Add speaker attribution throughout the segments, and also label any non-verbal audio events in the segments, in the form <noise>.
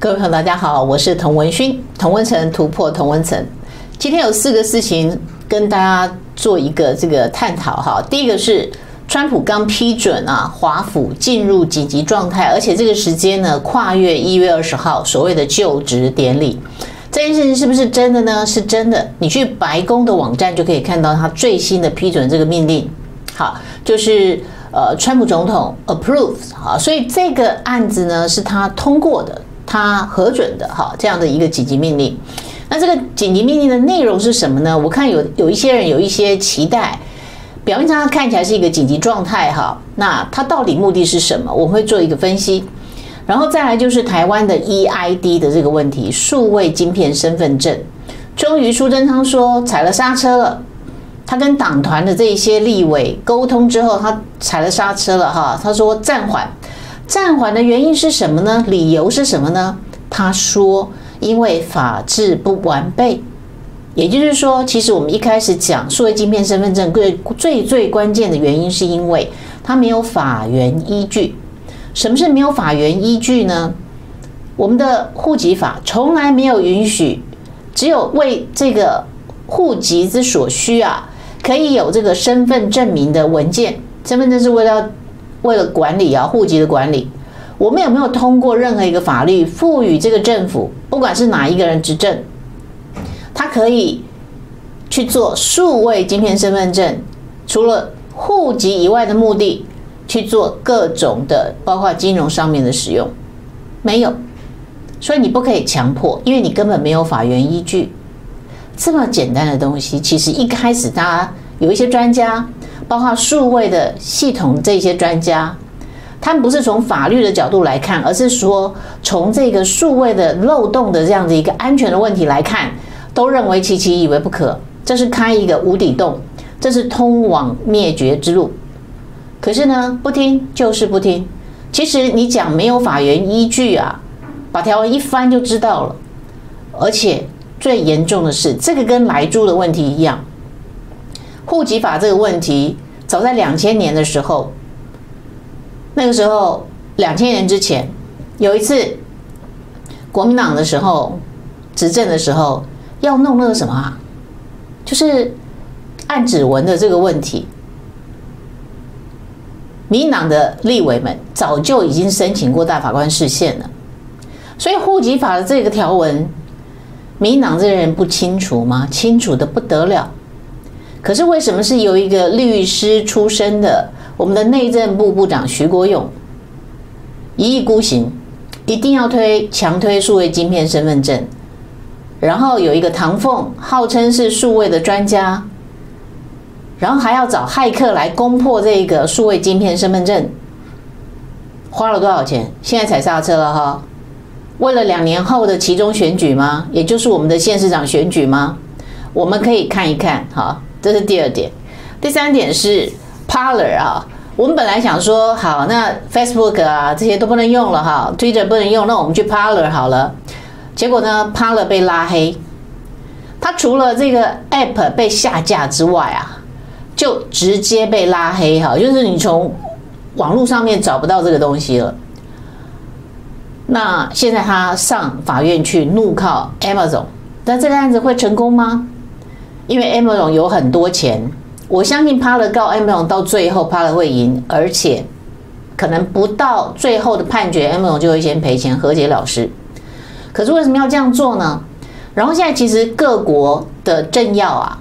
Speaker 1: 各位朋友，大家好，我是童文勋，童文成突破童文成。今天有四个事情跟大家做一个这个探讨哈。第一个是川普刚批准啊，华府进入紧急状态，而且这个时间呢跨越一月二十号所谓的就职典礼。这件事情是不是真的呢？是真的。你去白宫的网站就可以看到他最新的批准这个命令。好，就是呃，川普总统 approves 好，所以这个案子呢是他通过的。他核准的哈，这样的一个紧急命令，那这个紧急命令的内容是什么呢？我看有有一些人有一些期待，表面上看起来是一个紧急状态哈，那它到底目的是什么？我会做一个分析，然后再来就是台湾的 EID 的这个问题，数位晶片身份证，终于苏贞昌说踩了刹车了，他跟党团的这一些立委沟通之后，他踩了刹车了哈，他说暂缓。暂缓的原因是什么呢？理由是什么呢？他说，因为法制不完备，也就是说，其实我们一开始讲数位晶片身份证最最最关键的原因，是因为它没有法源依据。什么是没有法源依据呢？我们的户籍法从来没有允许，只有为这个户籍之所需啊，可以有这个身份证明的文件。身份证是为了。为了管理啊，户籍的管理，我们有没有通过任何一个法律赋予这个政府，不管是哪一个人执政，他可以去做数位晶片身份证，除了户籍以外的目的去做各种的，包括金融上面的使用，没有，所以你不可以强迫，因为你根本没有法源依据。这么简单的东西，其实一开始大家有一些专家。包括数位的系统，这些专家，他们不是从法律的角度来看，而是说从这个数位的漏洞的这样的一个安全的问题来看，都认为期期以为不可，这是开一个无底洞，这是通往灭绝之路。可是呢，不听就是不听。其实你讲没有法源依据啊，把条文一翻就知道了。而且最严重的是，这个跟莱猪的问题一样。户籍法这个问题，早在两千年的时候，那个时候两千年之前，有一次国民党的时候执政的时候，要弄那个什么啊，就是按指纹的这个问题，民党的立委们早就已经申请过大法官释宪了，所以户籍法的这个条文，民党这些人不清楚吗？清楚的不得了。可是为什么是由一个律师出身的我们的内政部部长徐国勇一意孤行，一定要推强推数位晶片身份证，然后有一个唐凤号称是数位的专家，然后还要找骇客来攻破这个数位晶片身份证，花了多少钱？现在踩刹车了哈，为了两年后的其中选举吗？也就是我们的县市长选举吗？我们可以看一看哈。这是第二点，第三点是 Parler 啊，我们本来想说好，那 Facebook 啊这些都不能用了哈，Twitter 不能用，那我们去 Parler 好了。结果呢，Parler 被拉黑，它除了这个 App 被下架之外啊，就直接被拉黑哈，就是你从网络上面找不到这个东西了。那现在他上法院去怒告 Amazon，那这个案子会成功吗？因为 Amazon 有很多钱，我相信 p a l 告 MLO 到最后 p a l 会赢，而且可能不到最后的判决，Amazon 就会先赔钱和解了事。可是为什么要这样做呢？然后现在其实各国的政要啊，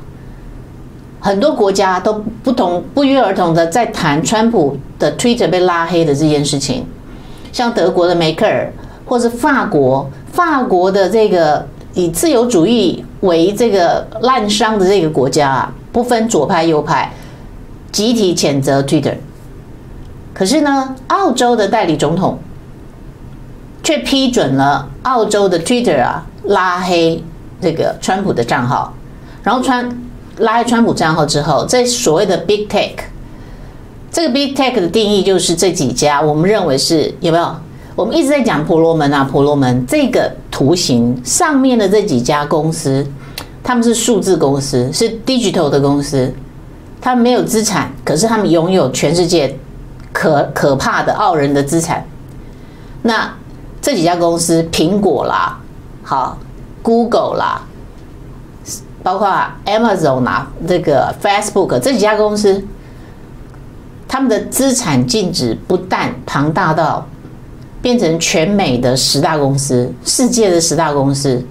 Speaker 1: 很多国家都不同不约而同的在谈川普的 Twitter 被拉黑的这件事情，像德国的梅克尔，或是法国法国的这个。以自由主义为这个滥觞的这个国家啊，不分左派右派，集体谴责 Twitter。可是呢，澳洲的代理总统却批准了澳洲的 Twitter 啊拉黑这个川普的账号。然后川拉黑川普账号之后，这所谓的 Big Tech，这个 Big Tech 的定义就是这几家，我们认为是有没有？我们一直在讲婆罗门啊，婆罗门这个图形上面的这几家公司，他们是数字公司，是 digital 的公司，他们没有资产，可是他们拥有全世界可可怕的傲人的资产。那这几家公司，苹果啦，好，Google 啦，包括 Amazon 啦，这个 Facebook 这几家公司，他们的资产净值不但庞大到变成全美的十大公司，世界的十大公司，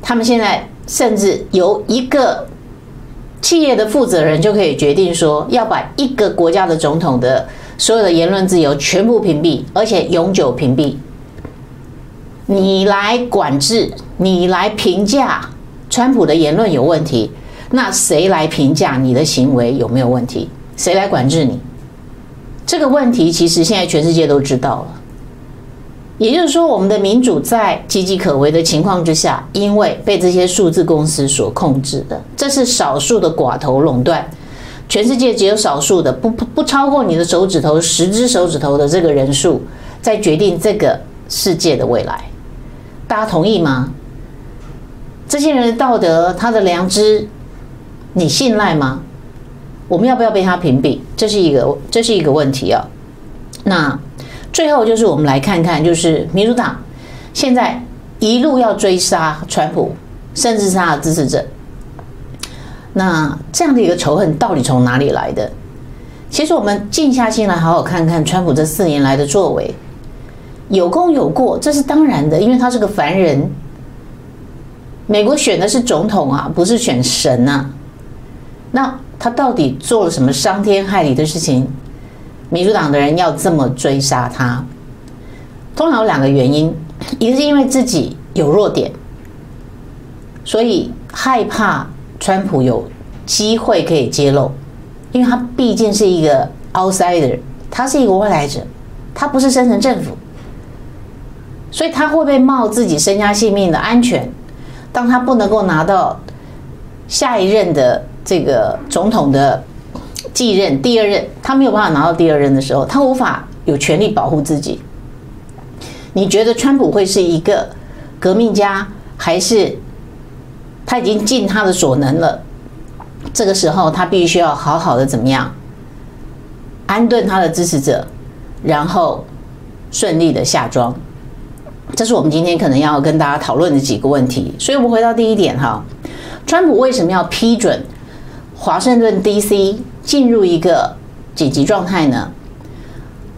Speaker 1: 他们现在甚至由一个企业的负责人就可以决定说，要把一个国家的总统的所有的言论自由全部屏蔽，而且永久屏蔽。你来管制，你来评价川普的言论有问题，那谁来评价你的行为有没有问题？谁来管制你？这个问题其实现在全世界都知道了。也就是说，我们的民主在岌岌可危的情况之下，因为被这些数字公司所控制的，这是少数的寡头垄断。全世界只有少数的，不不不超过你的手指头十只手指头的这个人数，在决定这个世界的未来。大家同意吗？这些人的道德，他的良知，你信赖吗？我们要不要被他屏蔽？这是一个这是一个问题啊。那。最后就是我们来看看，就是民主党现在一路要追杀川普，甚至是他的支持者。那这样的一个仇恨到底从哪里来的？其实我们静下心来好好看看川普这四年来的作为，有功有过，这是当然的，因为他是个凡人。美国选的是总统啊，不是选神啊。那他到底做了什么伤天害理的事情？民主党的人要这么追杀他，通常有两个原因：一个是因为自己有弱点，所以害怕川普有机会可以揭露，因为他毕竟是一个 outsider，他是一个外来者，他不是深层政府，所以他会被冒自己身家性命的安全，当他不能够拿到下一任的这个总统的。继任第二任，他没有办法拿到第二任的时候，他无法有权利保护自己。你觉得川普会是一个革命家，还是他已经尽他的所能了？这个时候，他必须要好好的怎么样安顿他的支持者，然后顺利的下庄。这是我们今天可能要跟大家讨论的几个问题。所以，我们回到第一点哈，川普为什么要批准华盛顿 DC？进入一个紧急状态呢？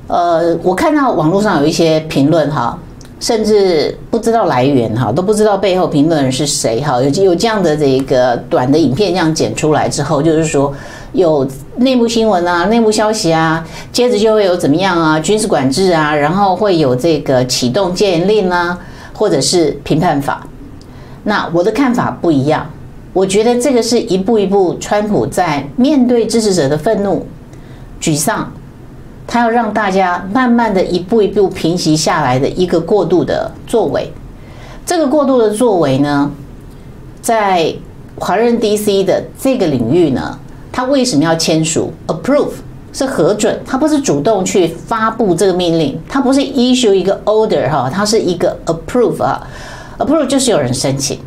Speaker 1: 呃，我看到网络上有一些评论哈，甚至不知道来源哈，都不知道背后评论人是谁哈。有有这样的这个短的影片这样剪出来之后，就是说有内部新闻啊、内部消息啊，接着就会有怎么样啊，军事管制啊，然后会有这个启动戒严令啊，或者是评判法。那我的看法不一样。我觉得这个是一步一步，川普在面对支持者的愤怒、沮丧，他要让大家慢慢的一步一步平息下来的一个过渡的作为。这个过渡的作为呢，在华人 DC 的这个领域呢，他为什么要签署 approve 是核准？他不是主动去发布这个命令，他不是 issue 一个 order 哈，他是一个 approve 啊，approve 就是有人申请，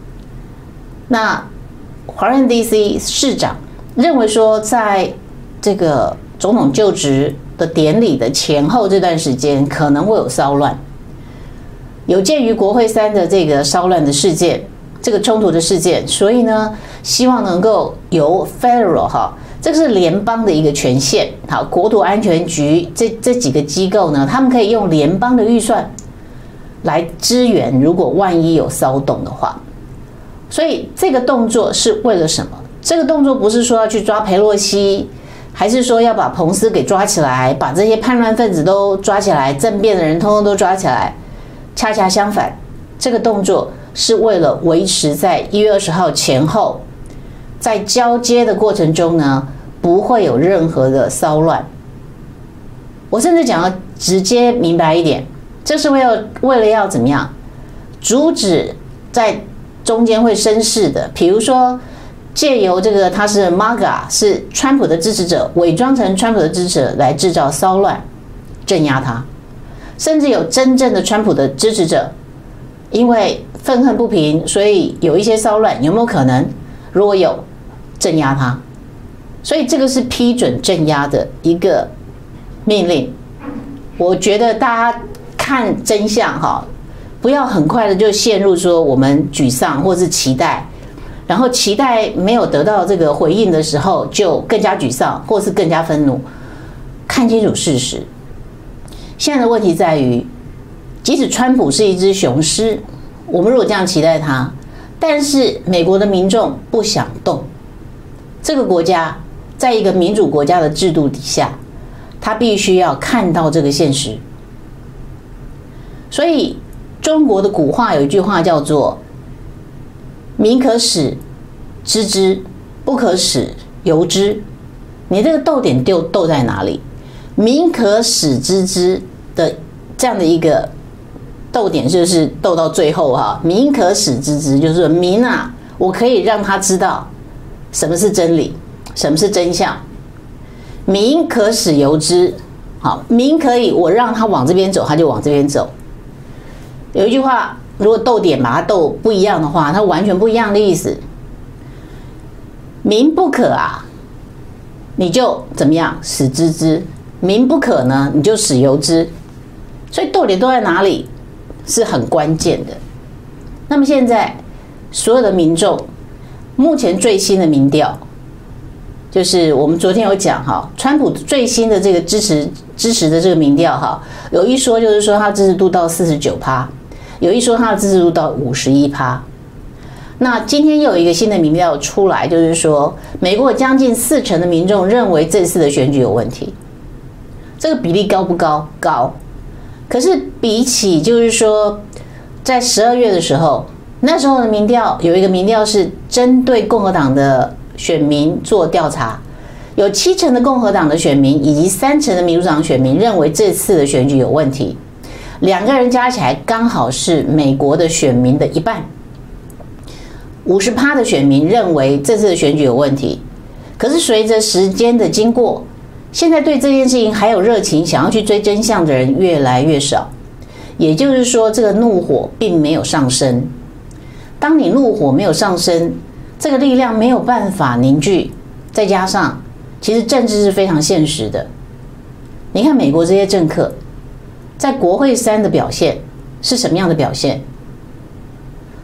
Speaker 1: 那。华人 DC 市长认为说，在这个总统就职的典礼的前后这段时间，可能会有骚乱。有鉴于国会山的这个骚乱的事件，这个冲突的事件，所以呢，希望能够由 Federal 哈，这个是联邦的一个权限，好，国土安全局这这几个机构呢，他们可以用联邦的预算来支援，如果万一有骚动的话。所以这个动作是为了什么？这个动作不是说要去抓裴洛西，还是说要把彭斯给抓起来，把这些叛乱分子都抓起来，政变的人通通都抓起来？恰恰相反，这个动作是为了维持在一月二十号前后，在交接的过程中呢，不会有任何的骚乱。我甚至讲要直接明白一点，这是为了为了要怎么样阻止在。中间会生事的，比如说借由这个他是 MAGA 是川普的支持者，伪装成川普的支持者来制造骚乱，镇压他，甚至有真正的川普的支持者，因为愤恨不平，所以有一些骚乱，有没有可能？如果有，镇压他，所以这个是批准镇压的一个命令。我觉得大家。看真相哈，不要很快的就陷入说我们沮丧或是期待，然后期待没有得到这个回应的时候就更加沮丧或是更加愤怒。看清楚事实。现在的问题在于，即使川普是一只雄狮，我们如果这样期待他，但是美国的民众不想动，这个国家在一个民主国家的制度底下，他必须要看到这个现实。所以中国的古话有一句话叫做“民可使知之，不可使由之”。你这个逗点就逗在哪里？民可使知之的这样的一个逗点，就是逗到最后哈。民可使知之，就是说民啊，我可以让他知道什么是真理，什么是真相。民可使由之，好，民可以我让他往这边走，他就往这边走。有一句话，如果逗点把它逗不一样的话，它完全不一样的意思。民不可啊，你就怎么样使知之。民不可呢，你就使由之，所以逗点都在哪里是很关键的。那么现在所有的民众，目前最新的民调，就是我们昨天有讲哈，川普最新的这个支持支持的这个民调哈，有一说就是说他支持度到四十九趴，有一说他的支持度到五十一趴。那今天又有一个新的民调出来，就是说美国将近四成的民众认为这次的选举有问题。这个比例高不高？高。可是比起就是说，在十二月的时候，那时候的民调有一个民调是针对共和党的选民做调查，有七成的共和党的选民以及三成的民主党选民认为这次的选举有问题，两个人加起来刚好是美国的选民的一半。五十趴的选民认为这次的选举有问题，可是随着时间的经过。现在对这件事情还有热情，想要去追真相的人越来越少，也就是说，这个怒火并没有上升。当你怒火没有上升，这个力量没有办法凝聚，再加上，其实政治是非常现实的。你看美国这些政客，在国会山的表现是什么样的表现？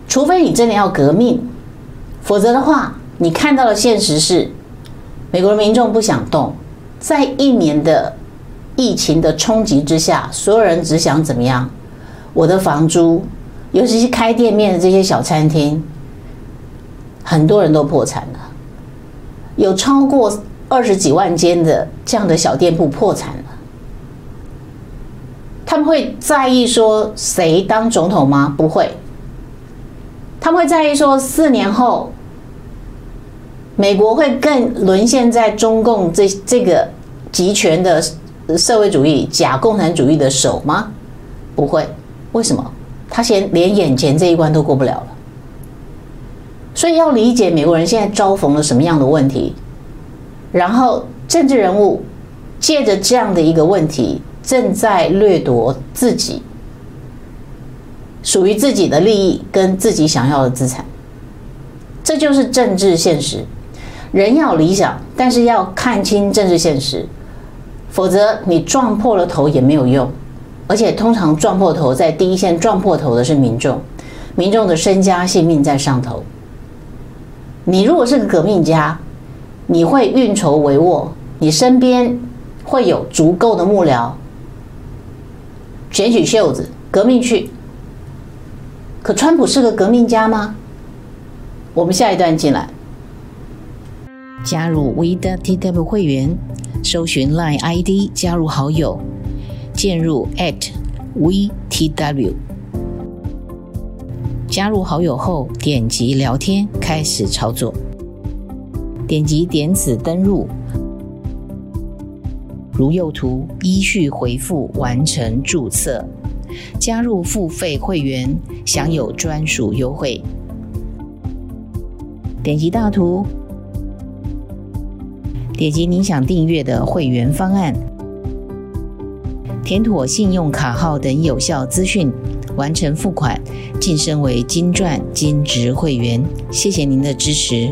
Speaker 1: 除非你真的要革命，否则的话，你看到的现实是，美国的民众不想动。在一年的疫情的冲击之下，所有人只想怎么样？我的房租，尤其是开店面的这些小餐厅，很多人都破产了，有超过二十几万间的这样的小店铺破产。他们会在意说谁当总统吗？不会。他们会在意说四年后。美国会更沦陷在中共这这个集权的社会主义、假共产主义的手吗？不会，为什么？他先连眼前这一关都过不了了。所以要理解美国人现在遭逢了什么样的问题，然后政治人物借着这样的一个问题，正在掠夺自己属于自己的利益跟自己想要的资产，这就是政治现实。人要理想，但是要看清政治现实，否则你撞破了头也没有用。而且通常撞破头，在第一线撞破头的是民众，民众的身家性命在上头。你如果是个革命家，你会运筹帷幄，你身边会有足够的幕僚，卷起袖子革命去。可川普是个革命家吗？我们下一段进来。加入 WeTW 会员，搜寻 Line ID 加入好友，进入 at V T W。加入好友后，点击聊天开始操作，点击点此登入，如右图依序回复完成注册，加入付费会员享有专属优惠。点击大图。点击您想订阅的会员方案，填妥信用卡号等有效资讯，完成付款，晋升为金钻金职会员。谢谢您的支持。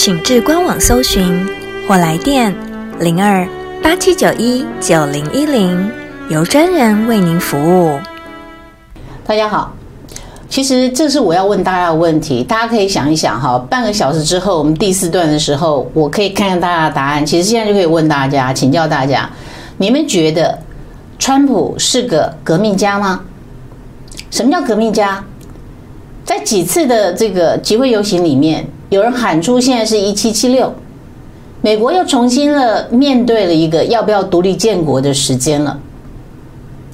Speaker 2: 请至官网搜寻或来电零二八七九一九零一零，由专人为您服务。
Speaker 1: 大家好，其实这是我要问大家的问题，大家可以想一想哈。半个小时之后，我们第四段的时候，我可以看看大家的答案。其实现在就可以问大家，请教大家，你们觉得川普是个革命家吗？什么叫革命家？在几次的这个集会游行里面，有人喊出现在是一七七六，美国又重新了面对了一个要不要独立建国的时间了，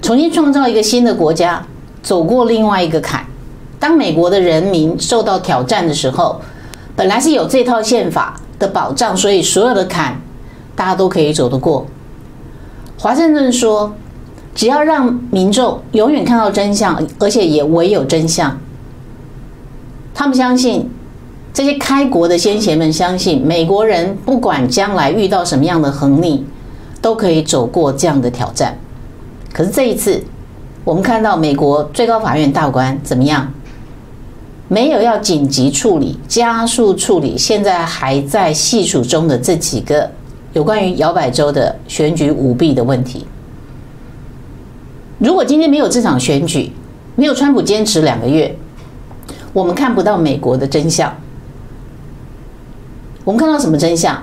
Speaker 1: 重新创造一个新的国家，走过另外一个坎。当美国的人民受到挑战的时候，本来是有这套宪法的保障，所以所有的坎大家都可以走得过。华盛顿说，只要让民众永远看到真相，而且也唯有真相。他们相信，这些开国的先贤们相信，美国人不管将来遇到什么样的横逆，都可以走过这样的挑战。可是这一次，我们看到美国最高法院大官怎么样？没有要紧急处理、加速处理，现在还在细数中的这几个有关于摇摆州的选举舞弊的问题。如果今天没有这场选举，没有川普坚持两个月。我们看不到美国的真相，我们看到什么真相？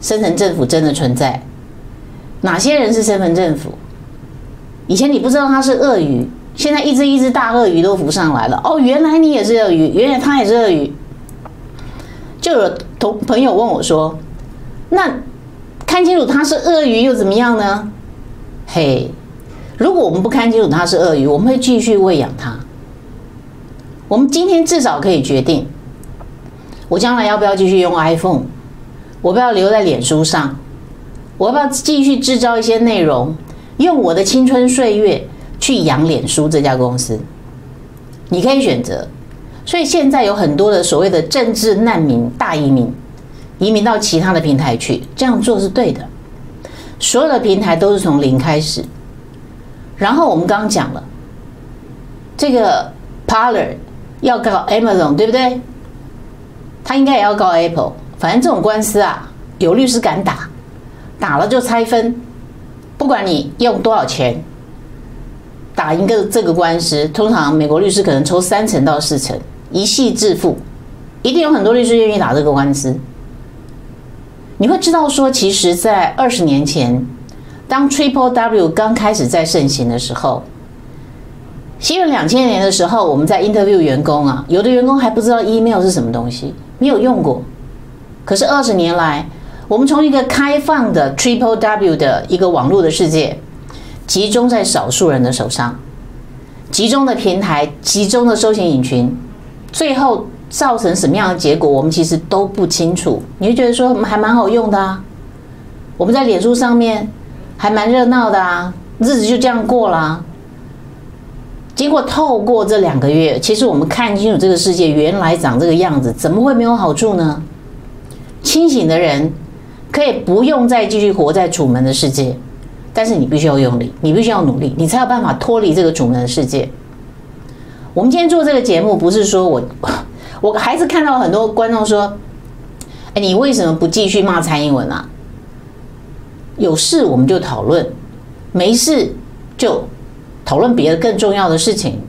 Speaker 1: 深层政府真的存在？哪些人是深层政府？以前你不知道他是鳄鱼，现在一只一只大鳄鱼都浮上来了。哦，原来你也是鳄鱼，原来他也是鳄鱼。就有同朋友问我说：“那看清楚他是鳄鱼又怎么样呢？”嘿，如果我们不看清楚他是鳄鱼，我们会继续喂养他。我们今天至少可以决定，我将来要不要继续用 iPhone，我不要留在脸书上，我要不要继续制造一些内容，用我的青春岁月去养脸书这家公司？你可以选择。所以现在有很多的所谓的政治难民大移民，移民到其他的平台去，这样做是对的。所有的平台都是从零开始。然后我们刚刚讲了这个 Parler。要搞 Amazon 对不对？他应该也要告 Apple。反正这种官司啊，有律师敢打，打了就拆分。不管你用多少钱打赢个这个官司，通常美国律师可能抽三成到四成，一系致富。一定有很多律师愿意打这个官司。你会知道说，其实，在二十年前，当 Triple W 刚开始在盛行的时候。西元两千年的时候，我们在 interview 员工啊，有的员工还不知道 email 是什么东西，没有用过。可是二十年来，我们从一个开放的 triple W 的一个网络的世界，集中在少数人的手上，集中的平台，集中的搜寻引擎，最后造成什么样的结果，我们其实都不清楚。你会觉得说还蛮好用的啊，我们在脸书上面还蛮热闹的啊，日子就这样过了。经过透过这两个月，其实我们看清楚这个世界原来长这个样子，怎么会没有好处呢？清醒的人可以不用再继续活在楚门的世界，但是你必须要用力，你必须要努力，你才有办法脱离这个楚门的世界。我们今天做这个节目，不是说我，<laughs> 我还是看到很多观众说：“哎，你为什么不继续骂蔡英文啊？”有事我们就讨论，没事就。讨论别的更重要的事情，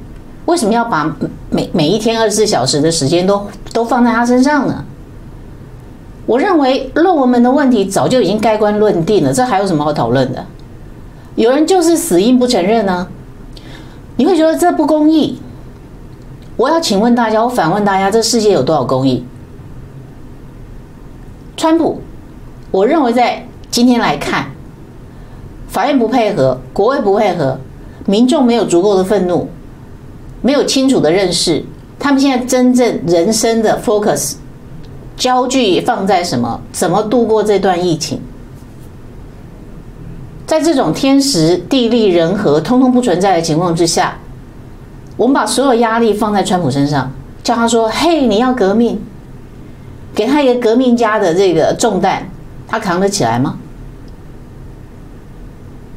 Speaker 1: 为什么要把每每一天二十四小时的时间都都放在他身上呢？我认为论文门的问题早就已经盖棺论定了，这还有什么好讨论的？有人就是死硬不承认呢？你会觉得这不公义？我要请问大家，我反问大家，这世界有多少公义？川普，我认为在今天来看，法院不配合，国会不配合。民众没有足够的愤怒，没有清楚的认识，他们现在真正人生的 focus 焦距放在什么？怎么度过这段疫情？在这种天时地利人和通通不存在的情况之下，我们把所有压力放在川普身上，叫他说：“嘿，你要革命，给他一个革命家的这个重担，他扛得起来吗？”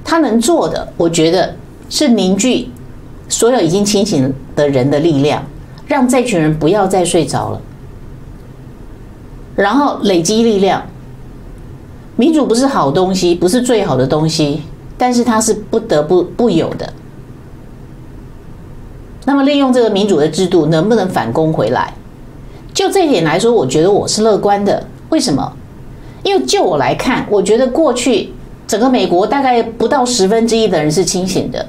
Speaker 1: 他能做的，我觉得是凝聚所有已经清醒的人的力量，让这群人不要再睡着了，然后累积力量。民主不是好东西，不是最好的东西，但是它是不得不不有的。那么，利用这个民主的制度，能不能反攻回来？就这一点来说，我觉得我是乐观的。为什么？因为就我来看，我觉得过去整个美国大概不到十分之一的人是清醒的，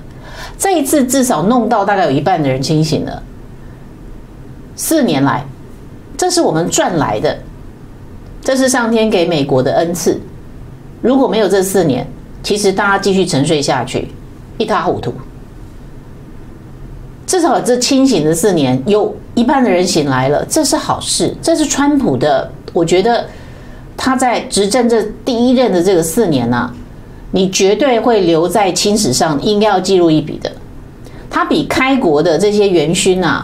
Speaker 1: 这一次至少弄到大概有一半的人清醒了。四年来，这是我们赚来的，这是上天给美国的恩赐。如果没有这四年，其实大家继续沉睡下去，一塌糊涂。至少这清醒的四年，有一半的人醒来了，这是好事。这是川普的，我觉得他在执政这第一任的这个四年呐、你绝对会留在青史上，应该要记录一笔的。他比开国的这些元勋呐，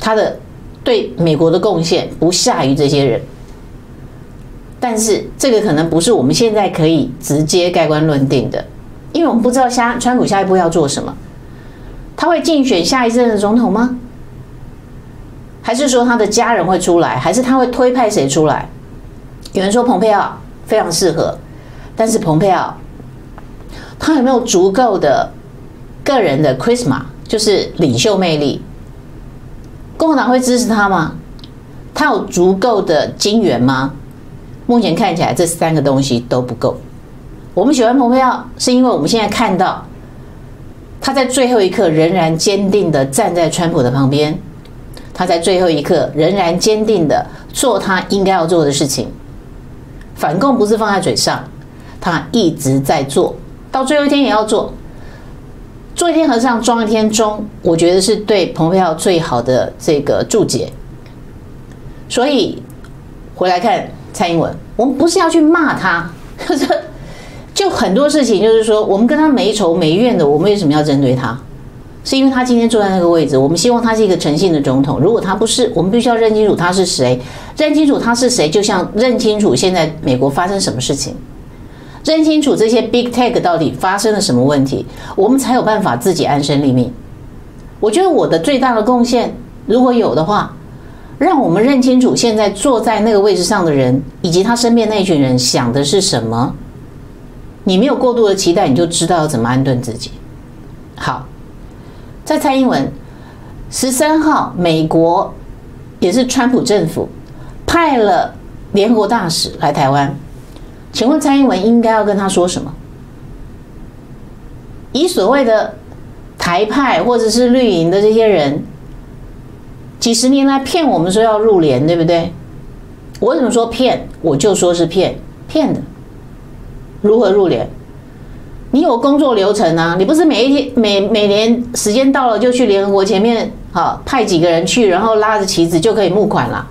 Speaker 1: 他的对美国的贡献不下于这些人。但是这个可能不是我们现在可以直接盖棺论定的，因为我们不知道下川普下一步要做什么，他会竞选下一任的总统吗？还是说他的家人会出来？还是他会推派谁出来？有人说蓬佩奥非常适合，但是蓬佩奥他有没有足够的个人的 charisma，就是领袖魅力？共和党会支持他吗？他有足够的金援吗？目前看起来，这三个东西都不够。我们喜欢蓬佩奥，是因为我们现在看到他在最后一刻仍然坚定的站在川普的旁边，他在最后一刻仍然坚定的做他应该要做的事情。反共不是放在嘴上，他一直在做，到最后一天也要做。做一天和尚撞一天钟，我觉得是对蓬佩奥最好的这个注解。所以回来看。蔡英文，我们不是要去骂他，就 <laughs> 是就很多事情，就是说我们跟他没仇没怨的，我们为什么要针对他？是因为他今天坐在那个位置，我们希望他是一个诚信的总统。如果他不是，我们必须要认清楚他是谁，认清楚他是谁，就像认清楚现在美国发生什么事情，认清楚这些 Big Tech 到底发生了什么问题，我们才有办法自己安身立命。我觉得我的最大的贡献，如果有的话。让我们认清楚现在坐在那个位置上的人，以及他身边那群人想的是什么。你没有过度的期待，你就知道要怎么安顿自己。好，在蔡英文十三号，美国也是川普政府派了联合国大使来台湾，请问蔡英文应该要跟他说什么？以所谓的台派或者是绿营的这些人。几十年来骗我们说要入联，对不对？我怎么说骗？我就说是骗，骗的。如何入联？你有工作流程啊？你不是每一天、每每年时间到了就去联合国前面，好派几个人去，然后拉着旗子就可以募款了？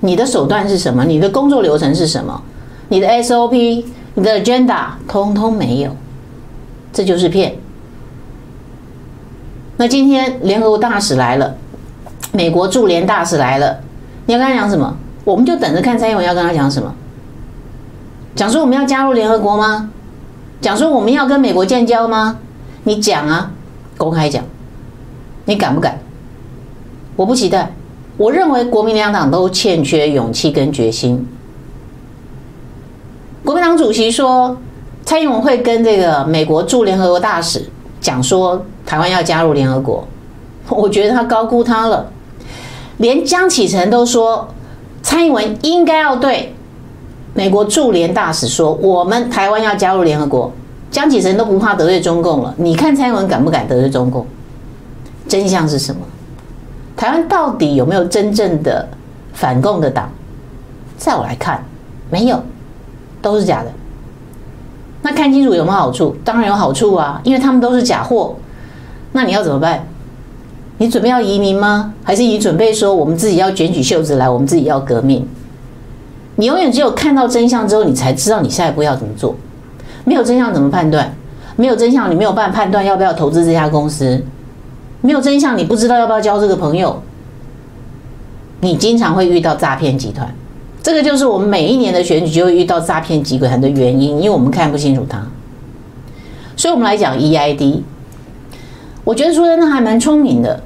Speaker 1: 你的手段是什么？你的工作流程是什么？你的 SOP、你的 agenda 通通没有，这就是骗。那今天联合国大使来了。美国驻联大使来了，你要跟他讲什么？我们就等着看蔡英文要跟他讲什么。讲说我们要加入联合国吗？讲说我们要跟美国建交吗？你讲啊，公开讲。你敢不敢？我不期待。我认为国民两党都欠缺勇气跟决心。国民党主席说，蔡英文会跟这个美国驻联合国大使讲说，台湾要加入联合国。<laughs> 我觉得他高估他了。连江启臣都说，蔡英文应该要对美国驻联大使说，我们台湾要加入联合国。江启臣都不怕得罪中共了，你看蔡英文敢不敢得罪中共？真相是什么？台湾到底有没有真正的反共的党？在我来看，没有，都是假的。那看清楚有没有好处？当然有好处啊，因为他们都是假货。那你要怎么办？你准备要移民吗？还是你准备说我们自己要卷起袖子来，我们自己要革命？你永远只有看到真相之后，你才知道你下一步要怎么做。没有真相怎么判断？没有真相，你没有办法判断要不要投资这家公司。没有真相，你不知道要不要交这个朋友。你经常会遇到诈骗集团，这个就是我们每一年的选举就会遇到诈骗集团的原因，因为我们看不清楚它。所以，我们来讲 EID。我觉得说真的还蛮聪明的，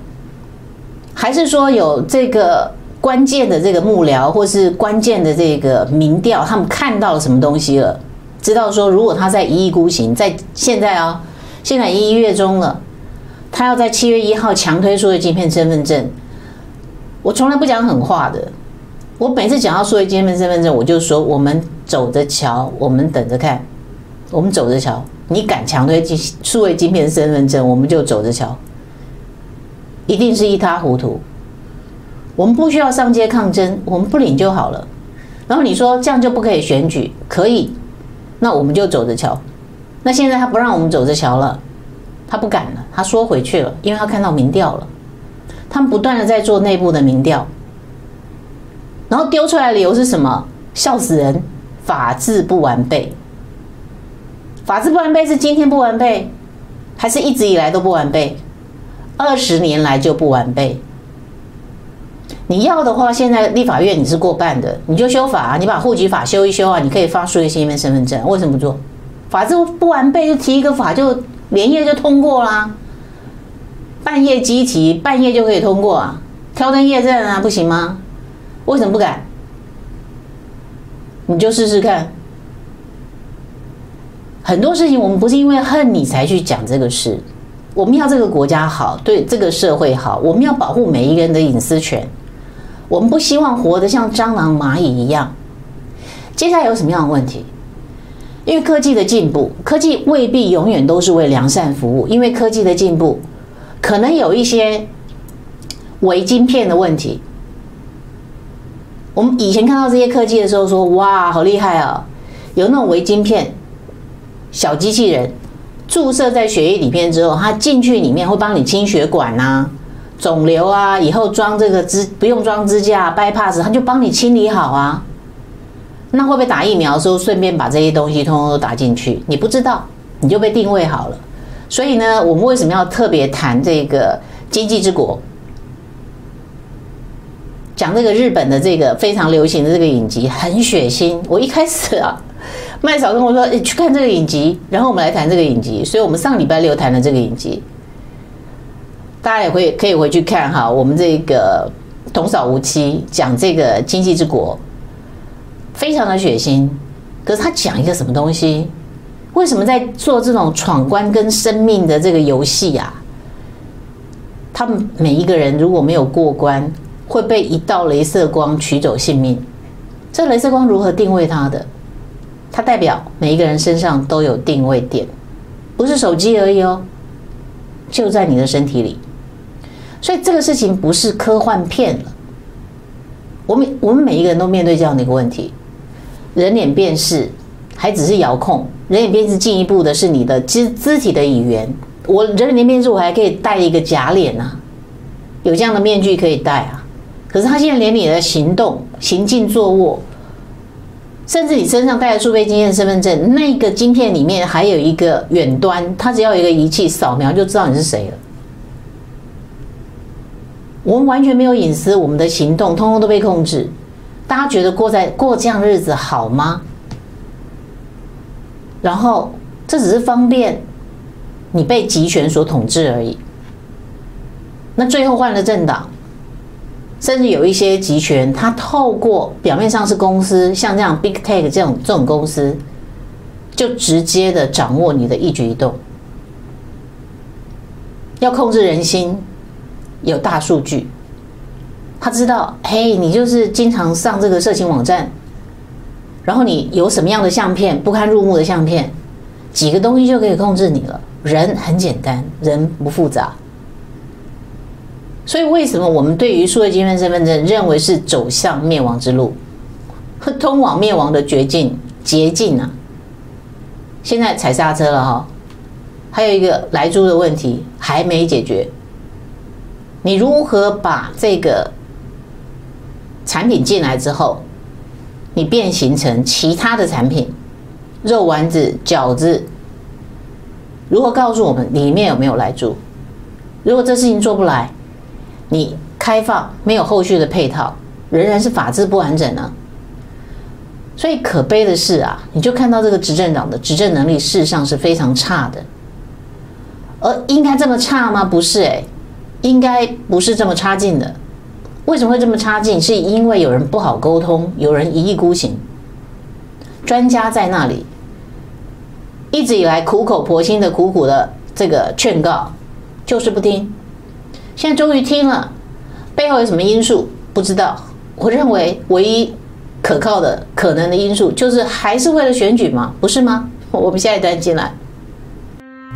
Speaker 1: 还是说有这个关键的这个幕僚，或是关键的这个民调，他们看到了什么东西了？知道说，如果他在一意孤行，在现在啊，现在一月中了，他要在七月一号强推出的晶片身份证。我从来不讲狠话的，我每次讲到数位晶片身份证，我就说我们走着瞧，我们等着看，我们走着瞧。你敢强推数位晶片身份证，我们就走着瞧，一定是一塌糊涂。我们不需要上街抗争，我们不领就好了。然后你说这样就不可以选举，可以。那我们就走着瞧。那现在他不让我们走着瞧了，他不敢了，他缩回去了，因为他看到民调了。他们不断的在做内部的民调，然后丢出来的理由是什么？笑死人！法制不完备。法制不完备是今天不完备，还是一直以来都不完备？二十年来就不完备。你要的话，现在立法院你是过半的，你就修法，你把户籍法修一修啊，你可以发数位性身份证，为什么不做？法制不完备就提一个法，就连夜就通过啦，半夜机提，半夜就可以通过啊，挑灯夜战啊，不行吗？为什么不敢？你就试试看。很多事情我们不是因为恨你才去讲这个事，我们要这个国家好，对这个社会好，我们要保护每一个人的隐私权。我们不希望活得像蟑螂、蚂蚁一样。接下来有什么样的问题？因为科技的进步，科技未必永远都是为良善服务。因为科技的进步，可能有一些伪晶片的问题。我们以前看到这些科技的时候，说：“哇，好厉害啊！”有那种微晶片，小机器人注射在血液里面之后，它进去里面会帮你清血管呐。肿瘤啊，以后装这个支不用装支架，bypass，它就帮你清理好啊。那会不会打疫苗的时候顺便把这些东西通通都打进去？你不知道，你就被定位好了。所以呢，我们为什么要特别谈这个经济之国？讲这个日本的这个非常流行的这个影集，很血腥。我一开始啊，麦嫂跟我说：“你去看这个影集。”然后我们来谈这个影集。所以我们上礼拜六谈了这个影集。大家也会可以回去看哈，我们这个童叟无欺讲这个经济之国，非常的血腥。可是他讲一个什么东西？为什么在做这种闯关跟生命的这个游戏啊？他们每一个人如果没有过关，会被一道镭射光取走性命。这镭射光如何定位它的？它代表每一个人身上都有定位点，不是手机而已哦，就在你的身体里。所以这个事情不是科幻片了，我们我们每一个人都面对这样的一个问题，人脸辨识还只是遥控，人脸辨识进一步的是你的肢肢体的语言。我人脸辨识我还可以戴一个假脸啊，有这样的面具可以戴啊。可是他现在连你的行动、行进、坐卧，甚至你身上带的数位晶片身份证，那个晶片里面还有一个远端，他只要有一个仪器扫描就知道你是谁了。我们完全没有隐私，我们的行动通通都被控制。大家觉得过在过这样日子好吗？然后这只是方便你被集权所统治而已。那最后换了政党，甚至有一些集权，他透过表面上是公司，像这样 Big Tech 这种这种公司，就直接的掌握你的一举一动，要控制人心。有大数据，他知道，嘿，你就是经常上这个色情网站，然后你有什么样的相片，不堪入目的相片，几个东西就可以控制你了。人很简单，人不复杂。所以为什么我们对于数位晶片身份证认为是走向灭亡之路，<laughs> 通往灭亡的绝境捷径啊？现在踩刹车了哈，还有一个莱猪的问题还没解决。你如何把这个产品进来之后，你变形成其他的产品，肉丸子、饺子，如何告诉我们里面有没有莱猪？如果这事情做不来，你开放没有后续的配套，仍然是法制不完整呢？所以可悲的是啊，你就看到这个执政党的执政能力事实上是非常差的，而应该这么差吗？不是诶，应该不是这么差劲的。为什么会这么差劲？是因为有人不好沟通，有人一意孤行。专家在那里，一直以来苦口婆心的、苦苦的这个劝告，就是不听。现在终于听了，背后有什么因素？不知道。我认为唯一可靠的可能的因素，就是还是为了选举嘛，不是吗？我们下一段进来，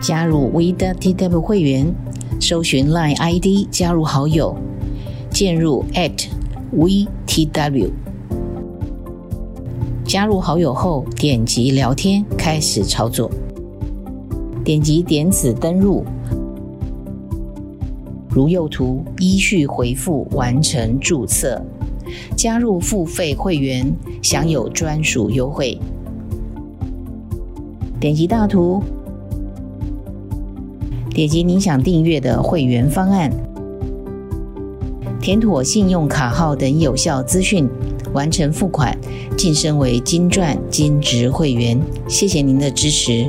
Speaker 1: 加入 WeTW 会员，搜寻 Line ID，加入好友。进入 @VTW，加入好友后点击聊天，开始操作。点击点此登入，如右图依序回复完成注册，加入付费会员，享有专属优惠。点击大图，点击你想订阅的会员方案。填妥信用卡号等有效资讯，完成付款，晋升为金钻金质会员。谢谢您的支持。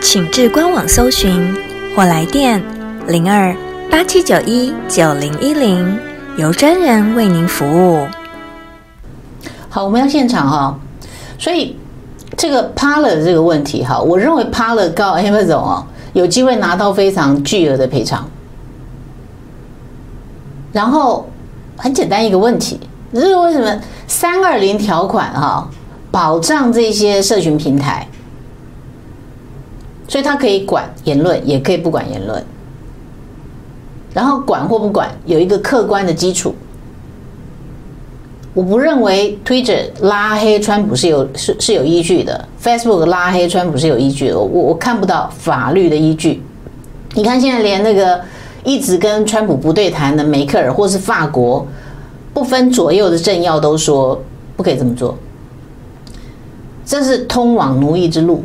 Speaker 2: 请至官网搜寻或来电零二八七九一九零一零，由专人为您服务。
Speaker 1: 好，我们要现场哈、哦，所以。这个 Parler 这个问题哈，我认为 Parler 告 Amazon 哦，有机会拿到非常巨额的赔偿。然后很简单一个问题，就是为什么三二零条款哈，保障这些社群平台，所以他可以管言论，也可以不管言论。然后管或不管，有一个客观的基础。我不认为 Twitter 拉黑川普是有是是有依据的，Facebook 拉黑川普是有依据的，我我看不到法律的依据。你看现在连那个一直跟川普不对谈的梅克尔，或是法国不分左右的政要都说不可以这么做，这是通往奴役之路。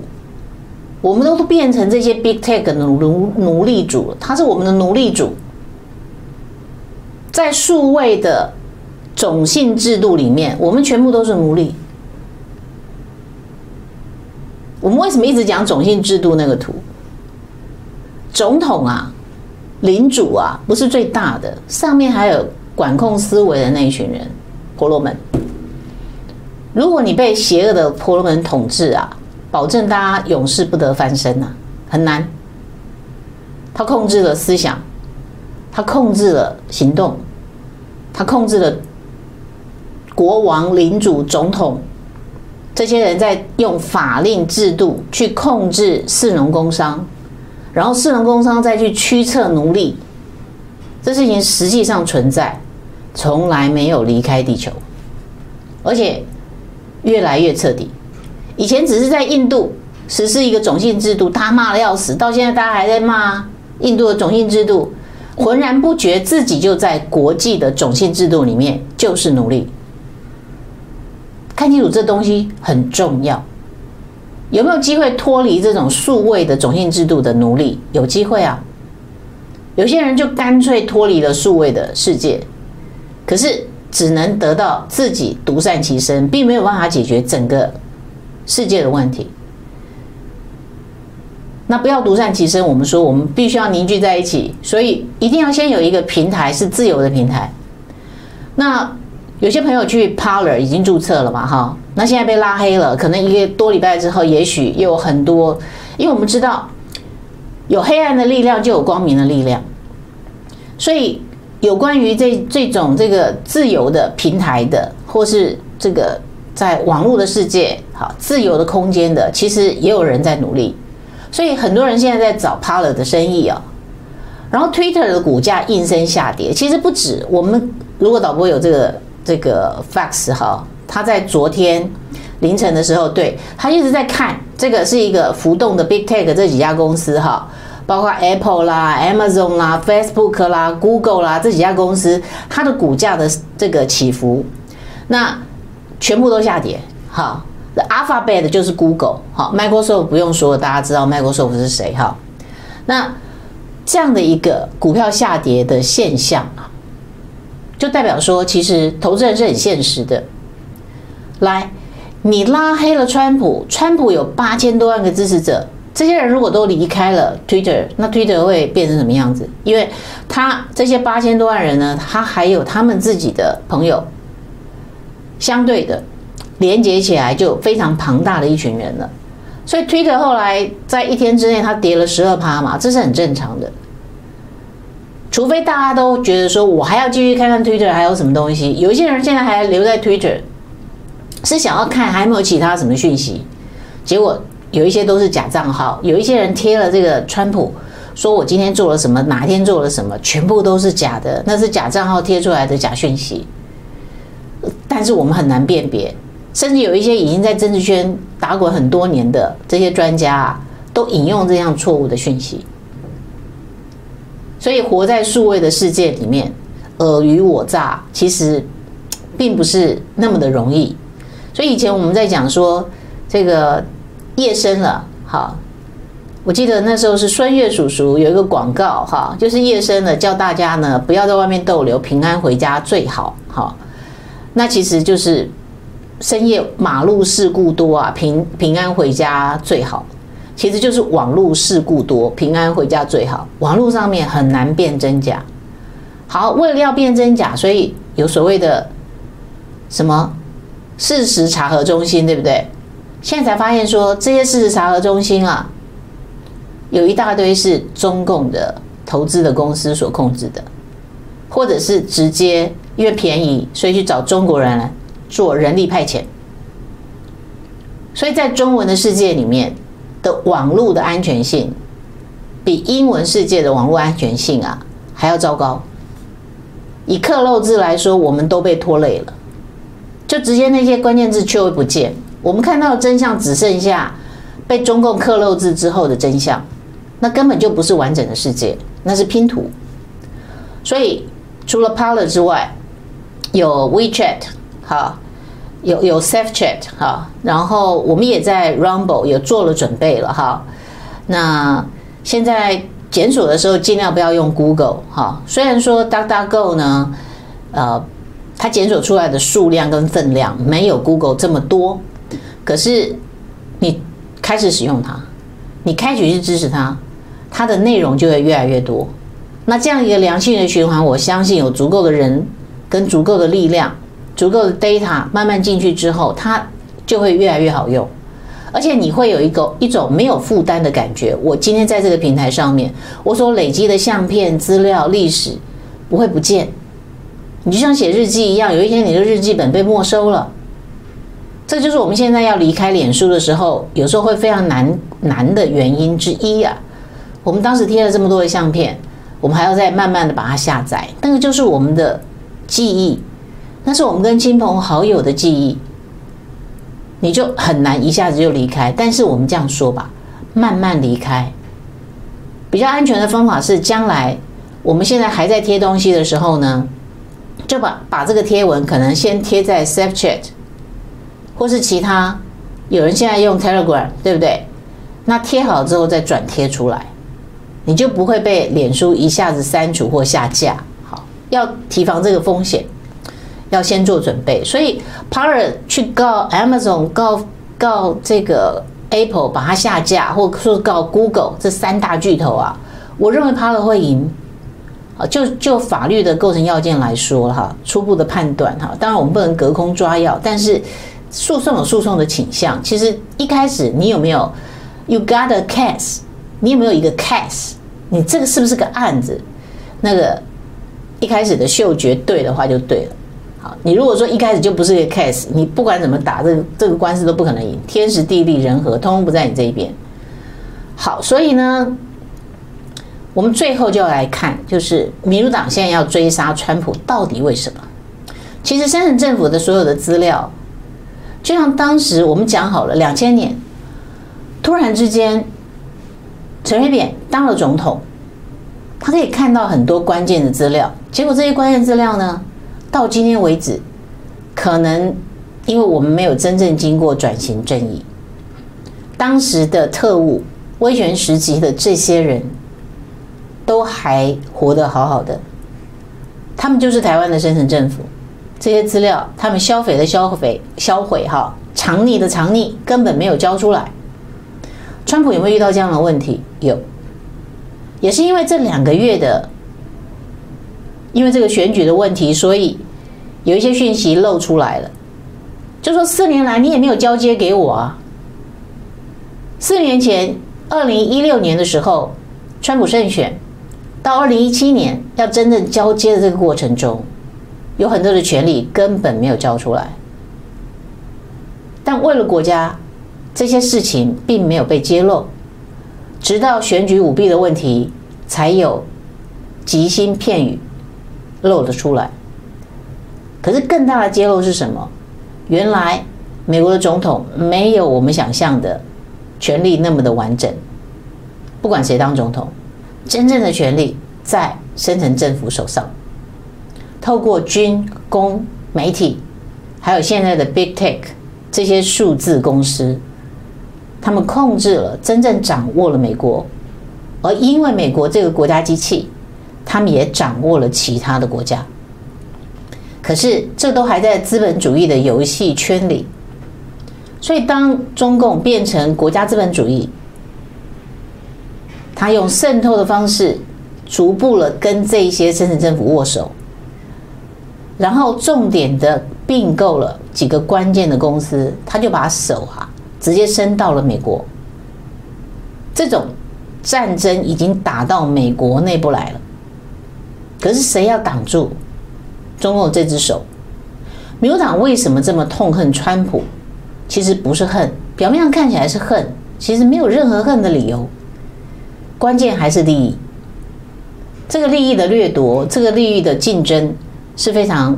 Speaker 1: 我们都变成这些 Big Tech 的奴奴奴隶主，他是我们的奴隶主，在数位的。种姓制度里面，我们全部都是奴隶。我们为什么一直讲种姓制度那个图？总统啊，领主啊，不是最大的，上面还有管控思维的那一群人，婆罗门。如果你被邪恶的婆罗门统治啊，保证大家永世不得翻身呐、啊，很难。他控制了思想，他控制了行动，他控制了。国王、领主、总统，这些人在用法令制度去控制士农工商，然后士农工商再去驱策奴隶，这事情实际上存在，从来没有离开地球，而且越来越彻底。以前只是在印度实施一个种姓制度，他骂得要死，到现在大家还在骂印度的种姓制度，浑然不觉自己就在国际的种姓制度里面就是奴隶。看清楚，这东西很重要。有没有机会脱离这种数位的种姓制度的奴隶？有机会啊。有些人就干脆脱离了数位的世界，可是只能得到自己独善其身，并没有办法解决整个世界的问题。那不要独善其身，我们说我们必须要凝聚在一起，所以一定要先有一个平台是自由的平台。那。有些朋友去 Parler 已经注册了嘛，哈，那现在被拉黑了，可能一个多礼拜之后，也许又有很多，因为我们知道有黑暗的力量就有光明的力量，所以有关于这这种这个自由的平台的，或是这个在网络的世界，好自由的空间的，其实也有人在努力。所以很多人现在在找 Parler 的生意啊。然后 Twitter 的股价应声下跌，其实不止。我们如果导播有这个这个 fax 哈，他在昨天凌晨的时候，对他一直在看这个是一个浮动的 Big Tech 这几家公司哈。包括 Apple 啦、Amazon 啦、Facebook 啦、Google 啦这几家公司，它的股价的这个起伏，那全部都下跌。好，Alphabet 就是 Google，好，Microsoft 不用说，大家知道 Microsoft 是谁哈。那这样的一个股票下跌的现象啊，就代表说，其实投资人是很现实的。来，你拉黑了川普，川普有八千多万个支持者。这些人如果都离开了 Twitter，那 Twitter 会变成什么样子？因为他这些八千多万人呢，他还有他们自己的朋友，相对的连接起来就非常庞大的一群人了。所以 Twitter 后来在一天之内，它跌了十二趴嘛，这是很正常的。除非大家都觉得说，我还要继续看看 Twitter 还有什么东西。有一些人现在还留在 Twitter，是想要看还有没有其他什么讯息，结果。有一些都是假账号，有一些人贴了这个川普，说我今天做了什么，哪天做了什么，全部都是假的，那是假账号贴出来的假讯息。但是我们很难辨别，甚至有一些已经在政治圈打滚很多年的这些专家啊，都引用这样错误的讯息。所以活在数位的世界里面，尔虞我诈，其实并不是那么的容易。所以以前我们在讲说这个。夜深了，好，我记得那时候是孙越叔叔有一个广告，哈，就是夜深了，叫大家呢不要在外面逗留，平安回家最好，好，那其实就是深夜马路事故多啊，平平安回家最好，其实就是网络事故多，平安回家最好，网络上面很难辨真假，好，为了要辨真假，所以有所谓的什么事实查核中心，对不对？现在才发现说，这些事实查核中心啊，有一大堆是中共的投资的公司所控制的，或者是直接因为便宜，所以去找中国人来做人力派遣。所以在中文的世界里面的网络的安全性，比英文世界的网络安全性啊还要糟糕。以克漏字来说，我们都被拖累了，就直接那些关键字却会不见。我们看到的真相只剩下被中共克漏字之后的真相，那根本就不是完整的世界，那是拼图。所以除了 Parler 之外，有 WeChat 哈，有有 SafeChat 哈，然后我们也在 Rumble 有做了准备了哈。那现在检索的时候尽量不要用 Google 哈，虽然说 DuckDuckGo 呢，呃，它检索出来的数量跟分量没有 Google 这么多。可是，你开始使用它，你开始去支持它，它的内容就会越来越多。那这样一个良性的循环，我相信有足够的人跟足够的力量、足够的 data 慢慢进去之后，它就会越来越好用。而且你会有一个一种没有负担的感觉。我今天在这个平台上面，我所累积的相片、资料、历史不会不见。你就像写日记一样，有一天你的日记本被没收了。这就是我们现在要离开脸书的时候，有时候会非常难难的原因之一啊。我们当时贴了这么多的相片，我们还要再慢慢的把它下载，那个就是我们的记忆，那是我们跟亲朋好友的记忆，你就很难一下子就离开。但是我们这样说吧，慢慢离开，比较安全的方法是，将来我们现在还在贴东西的时候呢，就把把这个贴文可能先贴在 SafeChat。或是其他，有人现在用 Telegram，对不对？那贴好之后再转贴出来，你就不会被脸书一下子删除或下架。要提防这个风险，要先做准备。所以 Parler 去告 Amazon，告告这个 Apple，把它下架，或说告 Google 这三大巨头啊，我认为 Parler 会赢。啊，就就法律的构成要件来说，哈，初步的判断，哈，当然我们不能隔空抓药，但是。诉讼有诉讼的倾向，其实一开始你有没有？You got a case？你有没有一个 case？你这个是不是个案子？那个一开始的嗅觉对的话就对了。好，你如果说一开始就不是一个 case，你不管怎么打这个这个官司都不可能赢，天时地利人和通通不在你这一边。好，所以呢，我们最后就要来看，就是民主党现在要追杀川普，到底为什么？其实，深层政府的所有的资料，就像当时我们讲好了，两千年突然之间，陈水扁当了总统，他可以看到很多关键的资料，结果这些关键资料呢？到今天为止，可能因为我们没有真正经过转型正义，当时的特务、威权时期的这些人都还活得好好的，他们就是台湾的深层政府。这些资料，他们销毁的销毁、销毁哈，藏匿的藏匿，根本没有交出来。川普有没有遇到这样的问题？有，也是因为这两个月的。因为这个选举的问题，所以有一些讯息露出来了，就说四年来你也没有交接给我啊。四年前，二零一六年的时候，川普胜选，到二零一七年要真正交接的这个过程中，有很多的权利根本没有交出来。但为了国家，这些事情并没有被揭露，直到选举舞弊的问题，才有即兴片语。露了出来，可是更大的揭露是什么？原来美国的总统没有我们想象的权力那么的完整。不管谁当总统，真正的权力在深层政府手上，透过军工、媒体，还有现在的 Big Tech 这些数字公司，他们控制了，真正掌握了美国。而因为美国这个国家机器。他们也掌握了其他的国家，可是这都还在资本主义的游戏圈里。所以，当中共变成国家资本主义，他用渗透的方式，逐步了跟这一些深层政府握手，然后重点的并购了几个关键的公司，他就把手啊直接伸到了美国。这种战争已经打到美国内部来了。可是谁要挡住中共这只手？民主党为什么这么痛恨川普？其实不是恨，表面上看起来是恨，其实没有任何恨的理由。关键还是利益。这个利益的掠夺，这个利益的竞争是非常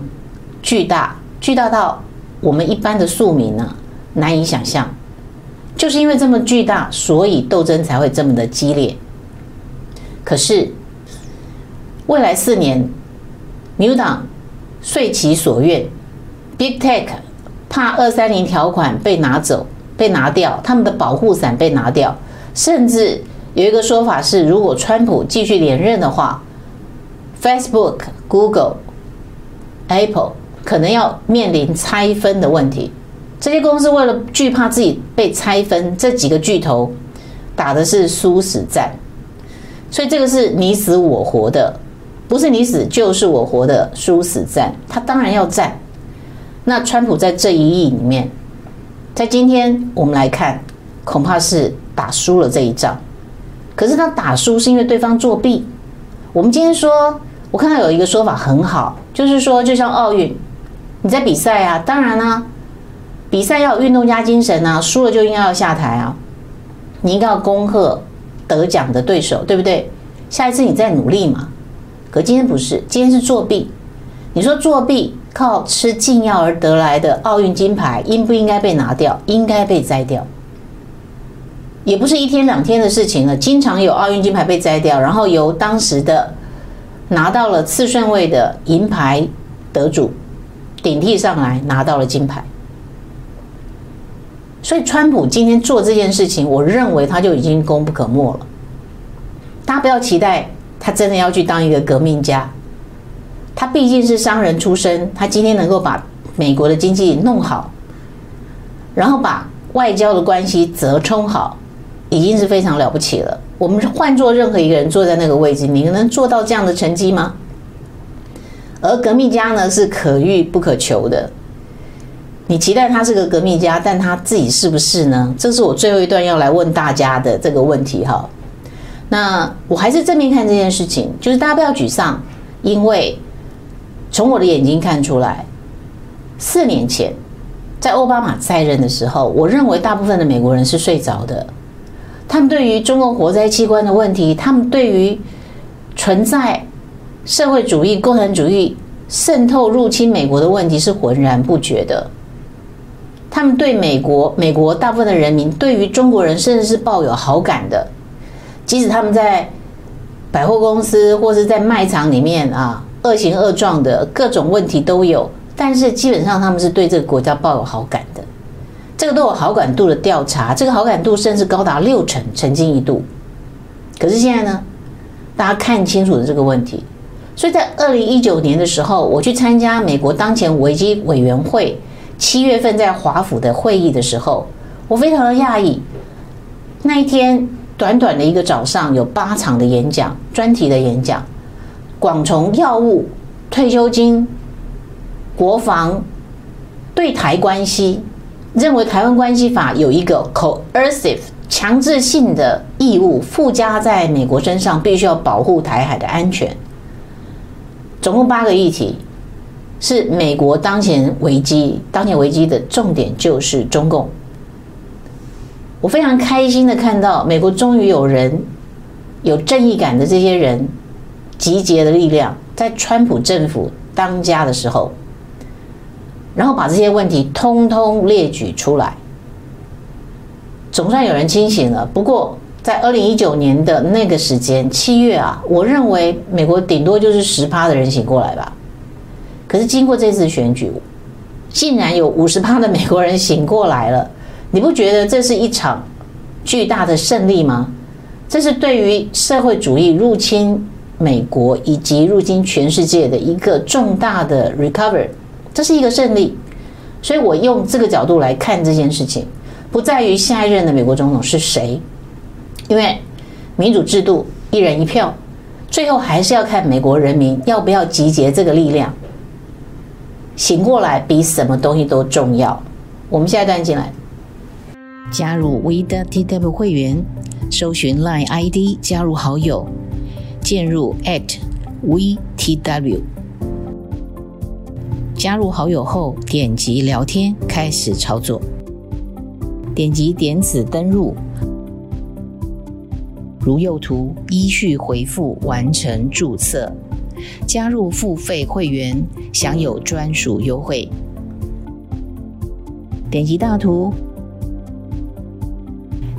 Speaker 1: 巨大，巨大到我们一般的庶民呢难以想象。就是因为这么巨大，所以斗争才会这么的激烈。可是。未来四年，民主党遂其所愿，Big Tech 怕二三零条款被拿走、被拿掉，他们的保护伞被拿掉，甚至有一个说法是，如果川普继续连任的话，Facebook、Google、Apple 可能要面临拆分的问题。这些公司为了惧怕自己被拆分，这几个巨头打的是殊死战，所以这个是你死我活的。不是你死就是我活的殊死战，他当然要战。那川普在这一役里面，在今天我们来看，恐怕是打输了这一仗。可是他打输是因为对方作弊。我们今天说，我看到有一个说法很好，就是说，就像奥运，你在比赛啊，当然啦，比赛要有运动家精神啊，输了就应该要下台啊，你应该要恭贺得奖的对手，对不对？下一次你再努力嘛。可今天不是，今天是作弊。你说作弊靠吃禁药而得来的奥运金牌，应不应该被拿掉？应该被摘掉。也不是一天两天的事情了，经常有奥运金牌被摘掉，然后由当时的拿到了次顺位的银牌得主顶替上来拿到了金牌。所以川普今天做这件事情，我认为他就已经功不可没了。大家不要期待。他真的要去当一个革命家？他毕竟是商人出身，他今天能够把美国的经济弄好，然后把外交的关系折冲好，已经是非常了不起了。我们换做任何一个人坐在那个位置，你能做到这样的成绩吗？而革命家呢，是可遇不可求的。你期待他是个革命家，但他自己是不是呢？这是我最后一段要来问大家的这个问题哈。那我还是正面看这件事情，就是大家不要沮丧，因为从我的眼睛看出来，四年前在奥巴马在任的时候，我认为大部分的美国人是睡着的。他们对于中共活摘器官的问题，他们对于存在社会主义、共产主义渗透入侵美国的问题是浑然不觉的。他们对美国、美国大部分的人民，对于中国人甚至是抱有好感的，即使他们在百货公司或是在卖场里面啊。恶行恶状的各种问题都有，但是基本上他们是对这个国家抱有好感的。这个都有好感度的调查，这个好感度甚至高达六成，曾经一度。可是现在呢，大家看清楚了这个问题。所以在二零一九年的时候，我去参加美国当前危机委员会七月份在华府的会议的时候，我非常的讶异。那一天短短的一个早上，有八场的演讲，专题的演讲。广从药物、退休金、国防、对台关系，认为台湾关系法有一个 coercive 强制性的义务附加在美国身上，必须要保护台海的安全。总共八个议题，是美国当前危机，当前危机的重点就是中共。我非常开心的看到，美国终于有人有正义感的这些人。集结的力量，在川普政府当家的时候，然后把这些问题通通列举出来，总算有人清醒了。不过，在二零一九年的那个时间，七月啊，我认为美国顶多就是十趴的人醒过来吧。可是经过这次选举，竟然有五十趴的美国人醒过来了。你不觉得这是一场巨大的胜利吗？这是对于社会主义入侵。美国以及入侵全世界的一个重大的 recover，这是一个胜利，所以我用这个角度来看这件事情，不在于下一任的美国总统是谁，因为民主制度一人一票，最后还是要看美国人民要不要集结这个力量，醒过来比什么东西都重要。我们下一段进来，加入 WeTW 会员，搜寻 Line ID 加入好友。进入 @VTW，加入好友后点击聊天开始操作，点击点此登入，如右图依序回复完成注册，加入付费会员享有专属优惠。点击大图，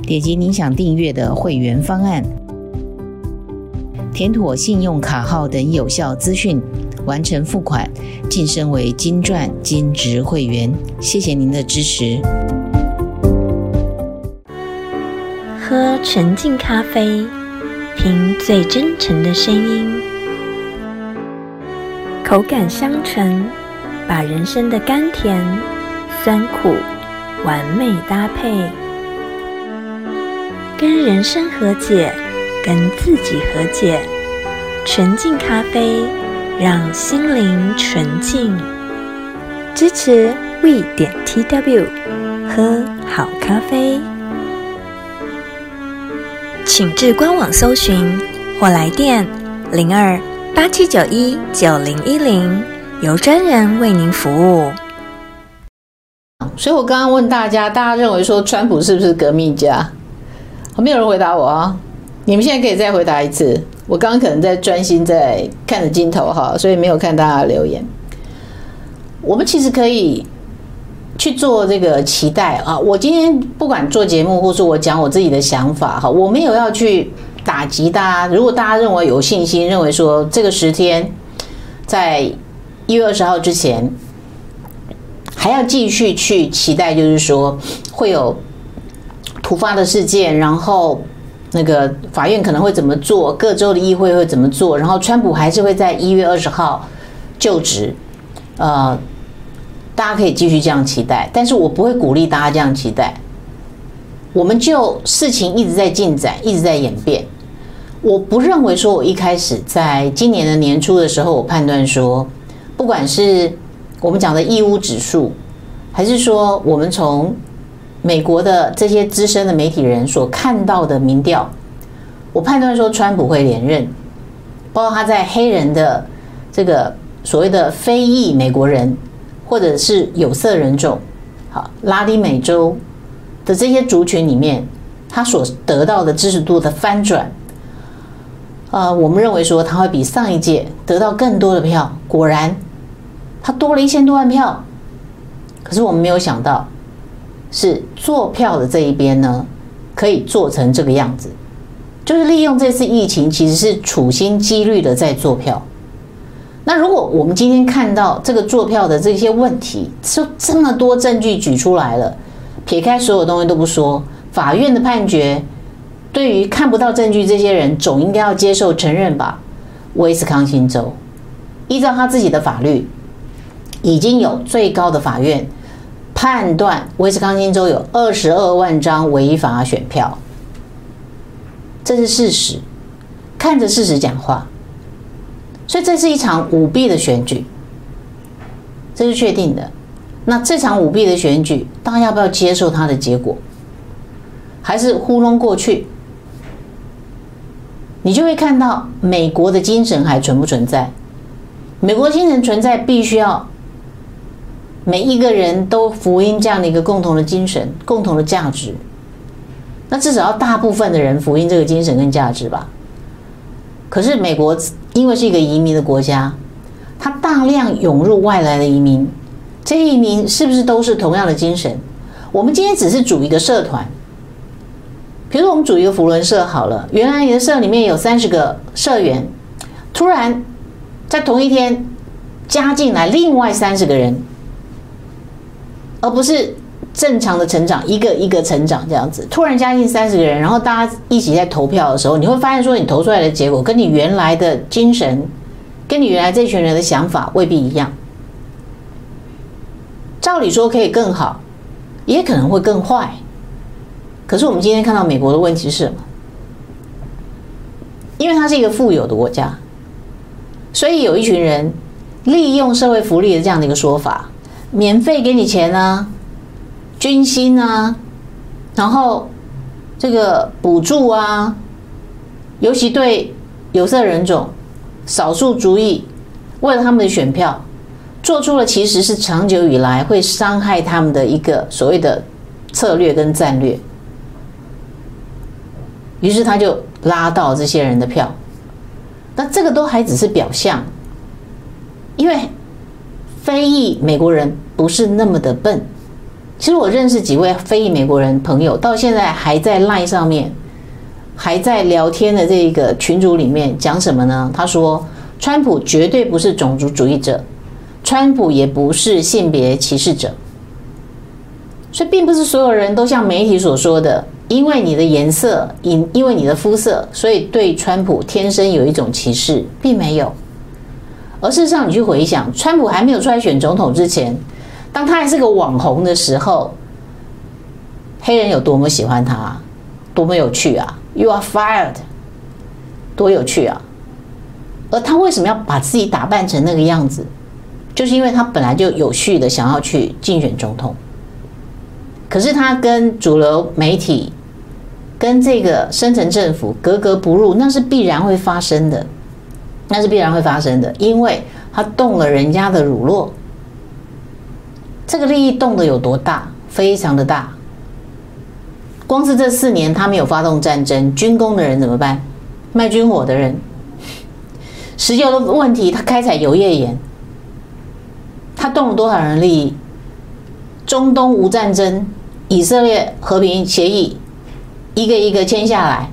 Speaker 1: 点击您想订阅的会员方案。填妥信用卡号等有效资讯，完成付款，晋升为金钻金职会员。谢谢您的支持。
Speaker 2: 喝纯净咖啡，听最真诚的声音，口感香醇，把人生的甘甜、酸苦完美搭配，跟人生和解。跟自己和解，纯净咖啡，让心灵纯净。支持 We 点 TW，喝好咖啡，请至官网搜寻或来电零二八七九一九零一零，由专人为您服务。
Speaker 1: 所以我刚刚问大家，大家认为说川普是不是革命家？没有人回答我啊。你们现在可以再回答一次。我刚刚可能在专心在看着镜头哈，所以没有看大家的留言。我们其实可以去做这个期待啊。我今天不管做节目，或是我讲我自己的想法哈，我没有要去打击大家。如果大家认为有信心，认为说这个十天在一月二十号之前还要继续去期待，就是说会有突发的事件，然后。那个法院可能会怎么做？各州的议会会怎么做？然后川普还是会在一月二十号就职。呃，大家可以继续这样期待，但是我不会鼓励大家这样期待。我们就事情一直在进展，一直在演变。我不认为说，我一开始在今年的年初的时候，我判断说，不管是我们讲的义乌指数，还是说我们从。美国的这些资深的媒体人所看到的民调，我判断说川普会连任，包括他在黑人的这个所谓的非裔美国人，或者是有色人种，好，拉丁美洲的这些族群里面，他所得到的支持度的翻转，呃，我们认为说他会比上一届得到更多的票。果然，他多了一千多万票。可是我们没有想到，是做票的这一边呢，可以做成这个样子，就是利用这次疫情，其实是处心积虑的在做票。那如果我们今天看到这个做票的这些问题，就这么多证据举出来了，撇开所有东西都不说，法院的判决对于看不到证据这些人，总应该要接受承认吧？威斯康星州依照他自己的法律，已经有最高的法院。判断威斯康星州有二十二万张违法选票，这是事实。看着事实讲话，所以这是一场舞弊的选举，这是确定的。那这场舞弊的选举，大家要不要接受它的结果，还是糊弄过去？你就会看到美国的精神还存不存在？美国精神存在，必须要。每一个人都福音这样的一个共同的精神、共同的价值，那至少要大部分的人福音这个精神跟价值吧。可是美国因为是一个移民的国家，它大量涌入外来的移民，这些移民是不是都是同样的精神？我们今天只是组一个社团，比如我们组一个福伦社好了，原来你的社里面有三十个社员，突然在同一天加进来另外三十个人。而不是正常的成长，一个一个成长这样子，突然加进三十个人，然后大家一起在投票的时候，你会发现说，你投出来的结果跟你原来的精神，跟你原来这群人的想法未必一样。照理说可以更好，也可能会更坏。可是我们今天看到美国的问题是什么？因为它是一个富有的国家，所以有一群人利用社会福利的这样的一个说法。免费给你钱啊，军薪啊，然后这个补助啊，尤其对有色人种、少数族裔，为了他们的选票，做出了其实是长久以来会伤害他们的一个所谓的策略跟战略。于是他就拉到这些人的票，那这个都还只是表象，因为非裔美国人。不是那么的笨。其实我认识几位非裔美国人朋友，到现在还在 LINE 上面，还在聊天的这个群组里面讲什么呢？他说，川普绝对不是种族主义者，川普也不是性别歧视者。所以，并不是所有人都像媒体所说的，因为你的颜色，因因为你的肤色，所以对川普天生有一种歧视，并没有。而事实上，你去回想，川普还没有出来选总统之前。当他还是个网红的时候，黑人有多么喜欢他，多么有趣啊！You are fired，多有趣啊！而他为什么要把自己打扮成那个样子？就是因为他本来就有序的想要去竞选总统。可是他跟主流媒体、跟这个深层政府格格不入，那是必然会发生的，那是必然会发生的，因为他动了人家的乳酪。这个利益动的有多大？非常的大。光是这四年，他没有发动战争，军工的人怎么办？卖军火的人，石油的问题，他开采油页岩，他动了多少人利益？中东无战争，以色列和平协议，一个一个签下来，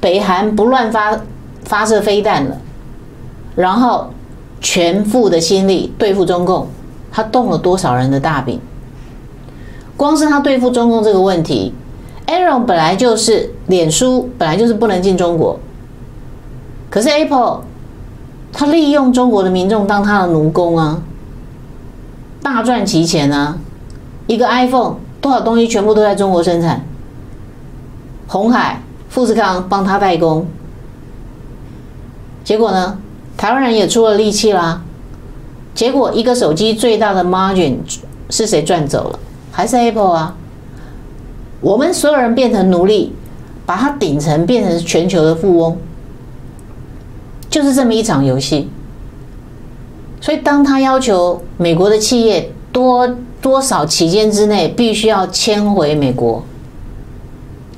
Speaker 1: 北韩不乱发发射飞弹了，然后全副的心力对付中共。他动了多少人的大饼？光是他对付中共这个问题，Aaron 本来就是脸书本来就是不能进中国，可是 Apple 他利用中国的民众当他的奴工啊，大赚其钱啊！一个 iPhone 多少东西全部都在中国生产，红海、富士康帮他代工，结果呢，台湾人也出了力气啦。结果，一个手机最大的 margin 是谁赚走了？还是 Apple 啊？我们所有人变成奴隶，把它顶层变成全球的富翁，就是这么一场游戏。所以当他要求美国的企业多多少期间之内必须要迁回美国，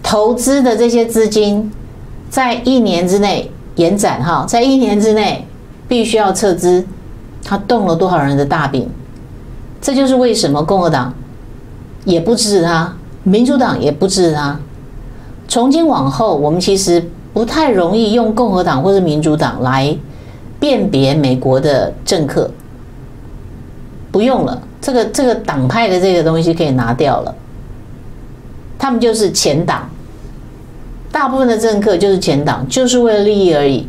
Speaker 1: 投资的这些资金在一年之内延展哈，在一年之内必须要撤资，他动了多少人的大饼？这就是为什么共和党也不支持他，民主党也不支持他。从今往后，我们其实不太容易用共和党或者民主党来辨别美国的政客，不用了，这个这个党派的这个东西可以拿掉了。他们就是前党，大部分的政客就是前党，就是为了利益而已。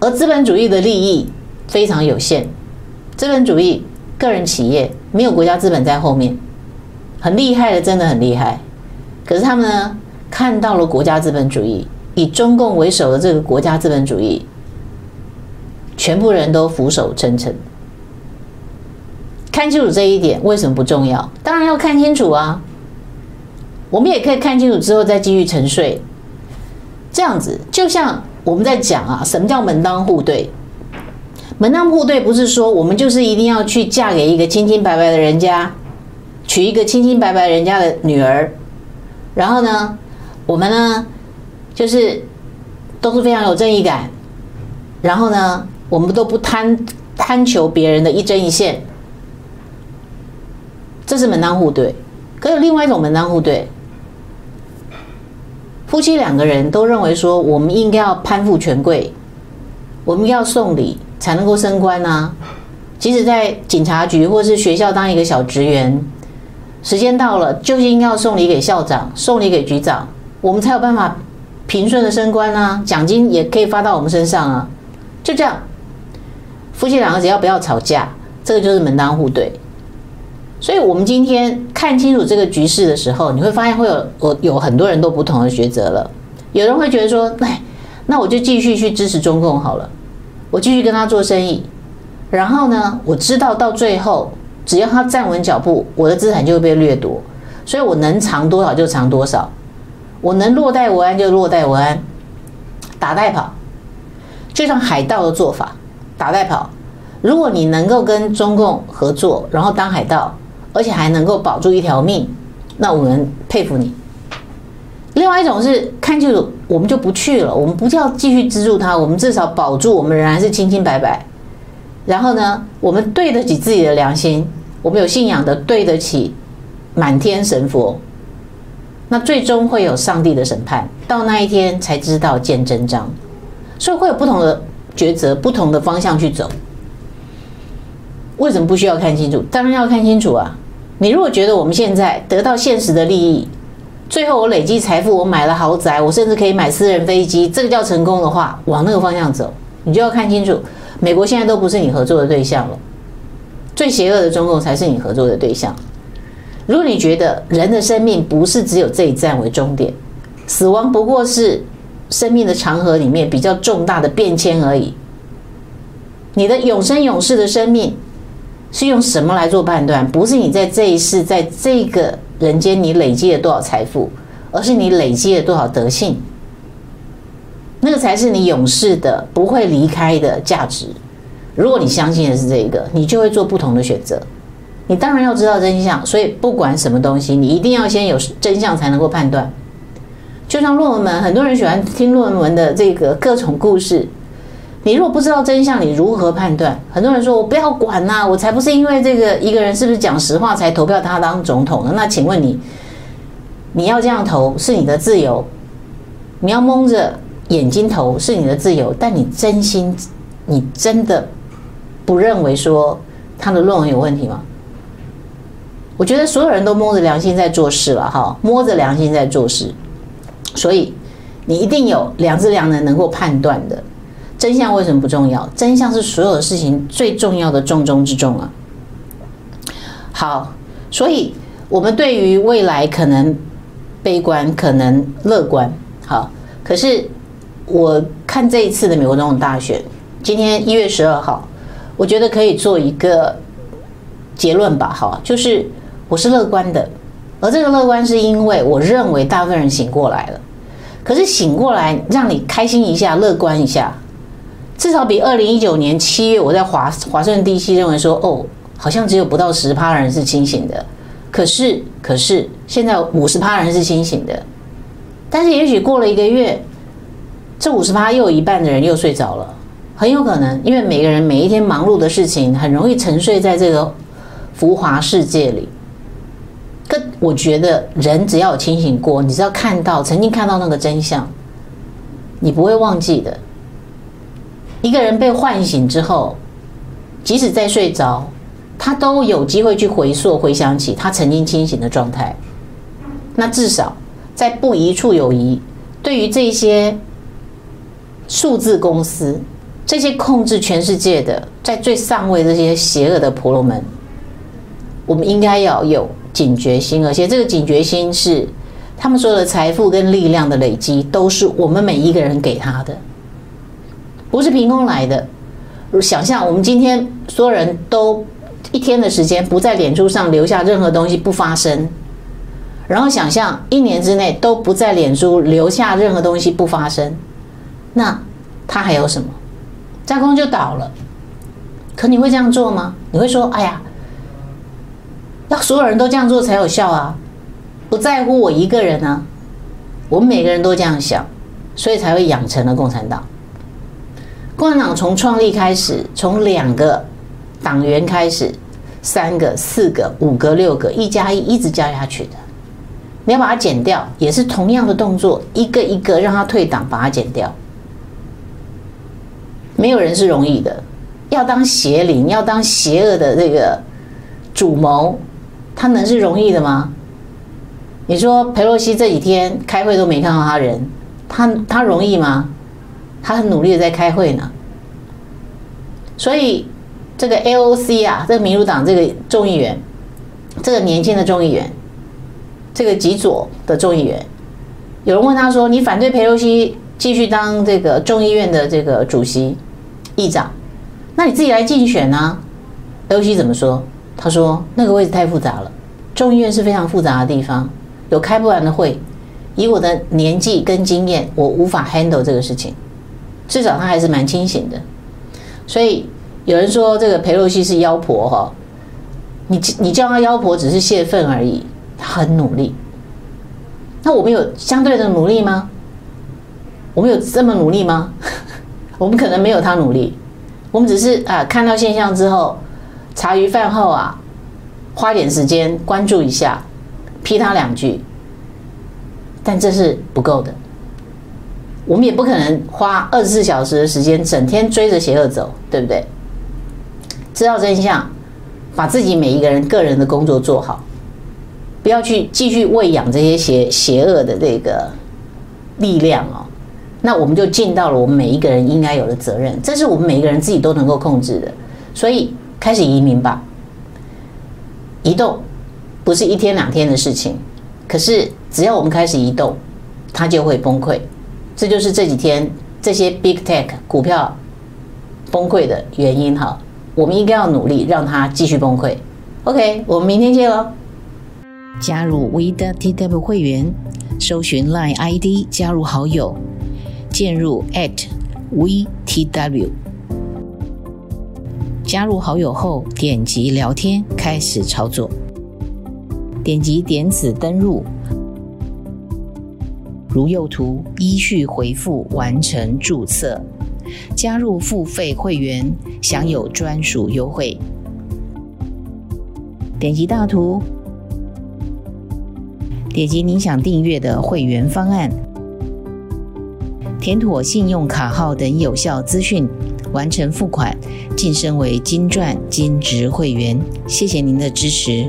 Speaker 1: 而资本主义的利益非常有限，资本主义。个人企业没有国家资本在后面，很厉害的，真的很厉害。可是他们呢，看到了国家资本主义，以中共为首的这个国家资本主义，全部人都俯首称臣。看清楚这一点，为什么不重要？当然要看清楚啊。我们也可以看清楚之后再继续沉睡。这样子，就像我们在讲啊，什么叫门当户对？门当户对不是说我们就是一定要去嫁给一个清清白白的人家，娶一个清清白白人家的女儿，然后呢，我们呢就是都是非常有正义感，然后呢，我们都不贪贪求别人的一针一线，这是门当户对。可是另外一种门当户对，夫妻两个人都认为说我们应该要攀附权贵，我们要送礼。才能够升官啊！即使在警察局或是学校当一个小职员，时间到了就是应该要送礼给校长，送礼给局长，我们才有办法平顺的升官啊！奖金也可以发到我们身上啊！就这样，夫妻两个只要不要吵架，这个就是门当户对。所以，我们今天看清楚这个局势的时候，你会发现会有有有很多人都不同的抉择了。有人会觉得说：“哎，那我就继续去支持中共好了。”我继续跟他做生意，然后呢，我知道到最后，只要他站稳脚步，我的资产就会被掠夺，所以我能藏多少就藏多少，我能落袋为安就落袋为安，打带跑，就像海盗的做法，打带跑。如果你能够跟中共合作，然后当海盗，而且还能够保住一条命，那我们佩服你。另外一种是看清楚，我们就不去了。我们不叫继续资助他，我们至少保住我们仍然是清清白白。然后呢，我们对得起自己的良心，我们有信仰的对得起满天神佛。那最终会有上帝的审判，到那一天才知道见真章。所以会有不同的抉择，不同的方向去走。为什么不需要看清楚？当然要看清楚啊！你如果觉得我们现在得到现实的利益，最后我累积财富，我买了豪宅，我甚至可以买私人飞机，这个叫成功的话，往那个方向走，你就要看清楚，美国现在都不是你合作的对象了，最邪恶的中共才是你合作的对象。如果你觉得人的生命不是只有这一站为终点，死亡不过是生命的长河里面比较重大的变迁而已，你的永生永世的生命是用什么来做判断？不是你在这一世，在这个。人间，你累积了多少财富，而是你累积了多少德性，那个才是你永世的不会离开的价值。如果你相信的是这个，你就会做不同的选择。你当然要知道真相，所以不管什么东西，你一定要先有真相才能够判断。就像论文，很多人喜欢听论文的这个各种故事。你如果不知道真相，你如何判断？很多人说：“我不要管呐，我才不是因为这个一个人是不是讲实话才投票他当总统呢？”那请问你，你要这样投是你的自由，你要蒙着眼睛投是你的自由，但你真心，你真的不认为说他的论文有问题吗？我觉得所有人都摸着良心在做事了，哈，摸着良心在做事，所以你一定有良知良能能够判断的。真相为什么不重要？真相是所有的事情最重要的重中之重啊！好，所以我们对于未来可能悲观，可能乐观。好，可是我看这一次的美国总统大选，今天一月十二号，我觉得可以做一个结论吧。好，就是我是乐观的，而这个乐观是因为我认为大部分人醒过来了。可是醒过来让你开心一下，乐观一下。至少比二零一九年七月我在华华盛顿 DC 认为说，哦，好像只有不到十趴人是清醒的。可是，可是现在五十趴人是清醒的。但是也许过了一个月，这五十趴又有一半的人又睡着了，很有可能，因为每个人每一天忙碌的事情，很容易沉睡在这个浮华世界里。可我觉得，人只要有清醒过，你只要看到曾经看到那个真相，你不会忘记的。一个人被唤醒之后，即使在睡着，他都有机会去回溯、回想起他曾经清醒的状态。那至少在不疑处有疑，对于这些数字公司、这些控制全世界的在最上位这些邪恶的婆罗门，我们应该要有警觉心，而且这个警觉心是他们所有的财富跟力量的累积，都是我们每一个人给他的。不是凭空来的。想象我们今天所有人都一天的时间不在脸书上留下任何东西不发声，然后想象一年之内都不在脸书留下任何东西不发声，那他还有什么？架空就倒了。可你会这样做吗？你会说：“哎呀，要所有人都这样做才有效啊！不在乎我一个人啊！”我们每个人都这样想，所以才会养成了共产党。共产党从创立开始，从两个党员开始，三个、四个、五个、六个，一加一一直加下去的。你要把它剪掉，也是同样的动作，一个一个让他退党，把它剪掉。没有人是容易的，要当邪灵，要当邪恶的这个主谋，他能是容易的吗？你说裴洛西这几天开会都没看到他人，他他容易吗？他很努力的在开会呢，所以这个 AOC 啊，这个民主党这个众议员，这个年轻的众议员，这个极左的众议员，有人问他说：“你反对裴洛西继续当这个众议院的这个主席、议长，那你自己来竞选啊？”裴洛西怎么说？他说：“那个位置太复杂了，众议院是非常复杂的地方，有开不完的会，以我的年纪跟经验，我无法 handle 这个事情。”至少他还是蛮清醒的，所以有人说这个裴洛西是妖婆哈，你你叫他妖婆只是泄愤而已，他很努力。那我们有相对的努力吗？我们有这么努力吗？<laughs> 我们可能没有他努力，我们只是啊看到现象之后，茶余饭后啊花点时间关注一下，批他两句，但这是不够的。我们也不可能花二十四小时的时间，整天追着邪恶走，对不对？知道真相，把自己每一个人个人的工作做好，不要去继续喂养这些邪邪恶的这个力量哦。那我们就尽到了我们每一个人应该有的责任，这是我们每一个人自己都能够控制的。所以开始移民吧，移动不是一天两天的事情，可是只要我们开始移动，它就会崩溃。这就是这几天这些 big tech 股票崩溃的原因哈，我们应该要努力让它继续崩溃。OK，我们明天见喽！加入 We 的 TW 会员，搜寻 Line ID 加入好友，进入 at WeTW。加入好友后，点击聊天开始操作，点击点子登入。如右图，依序回复完成注册，加入付费会员，享有专属优惠。点击大图，点击你想订阅的会员方案，填妥信用卡号等有效资讯，完成付款，晋升为金钻金职会员。谢谢您的支持。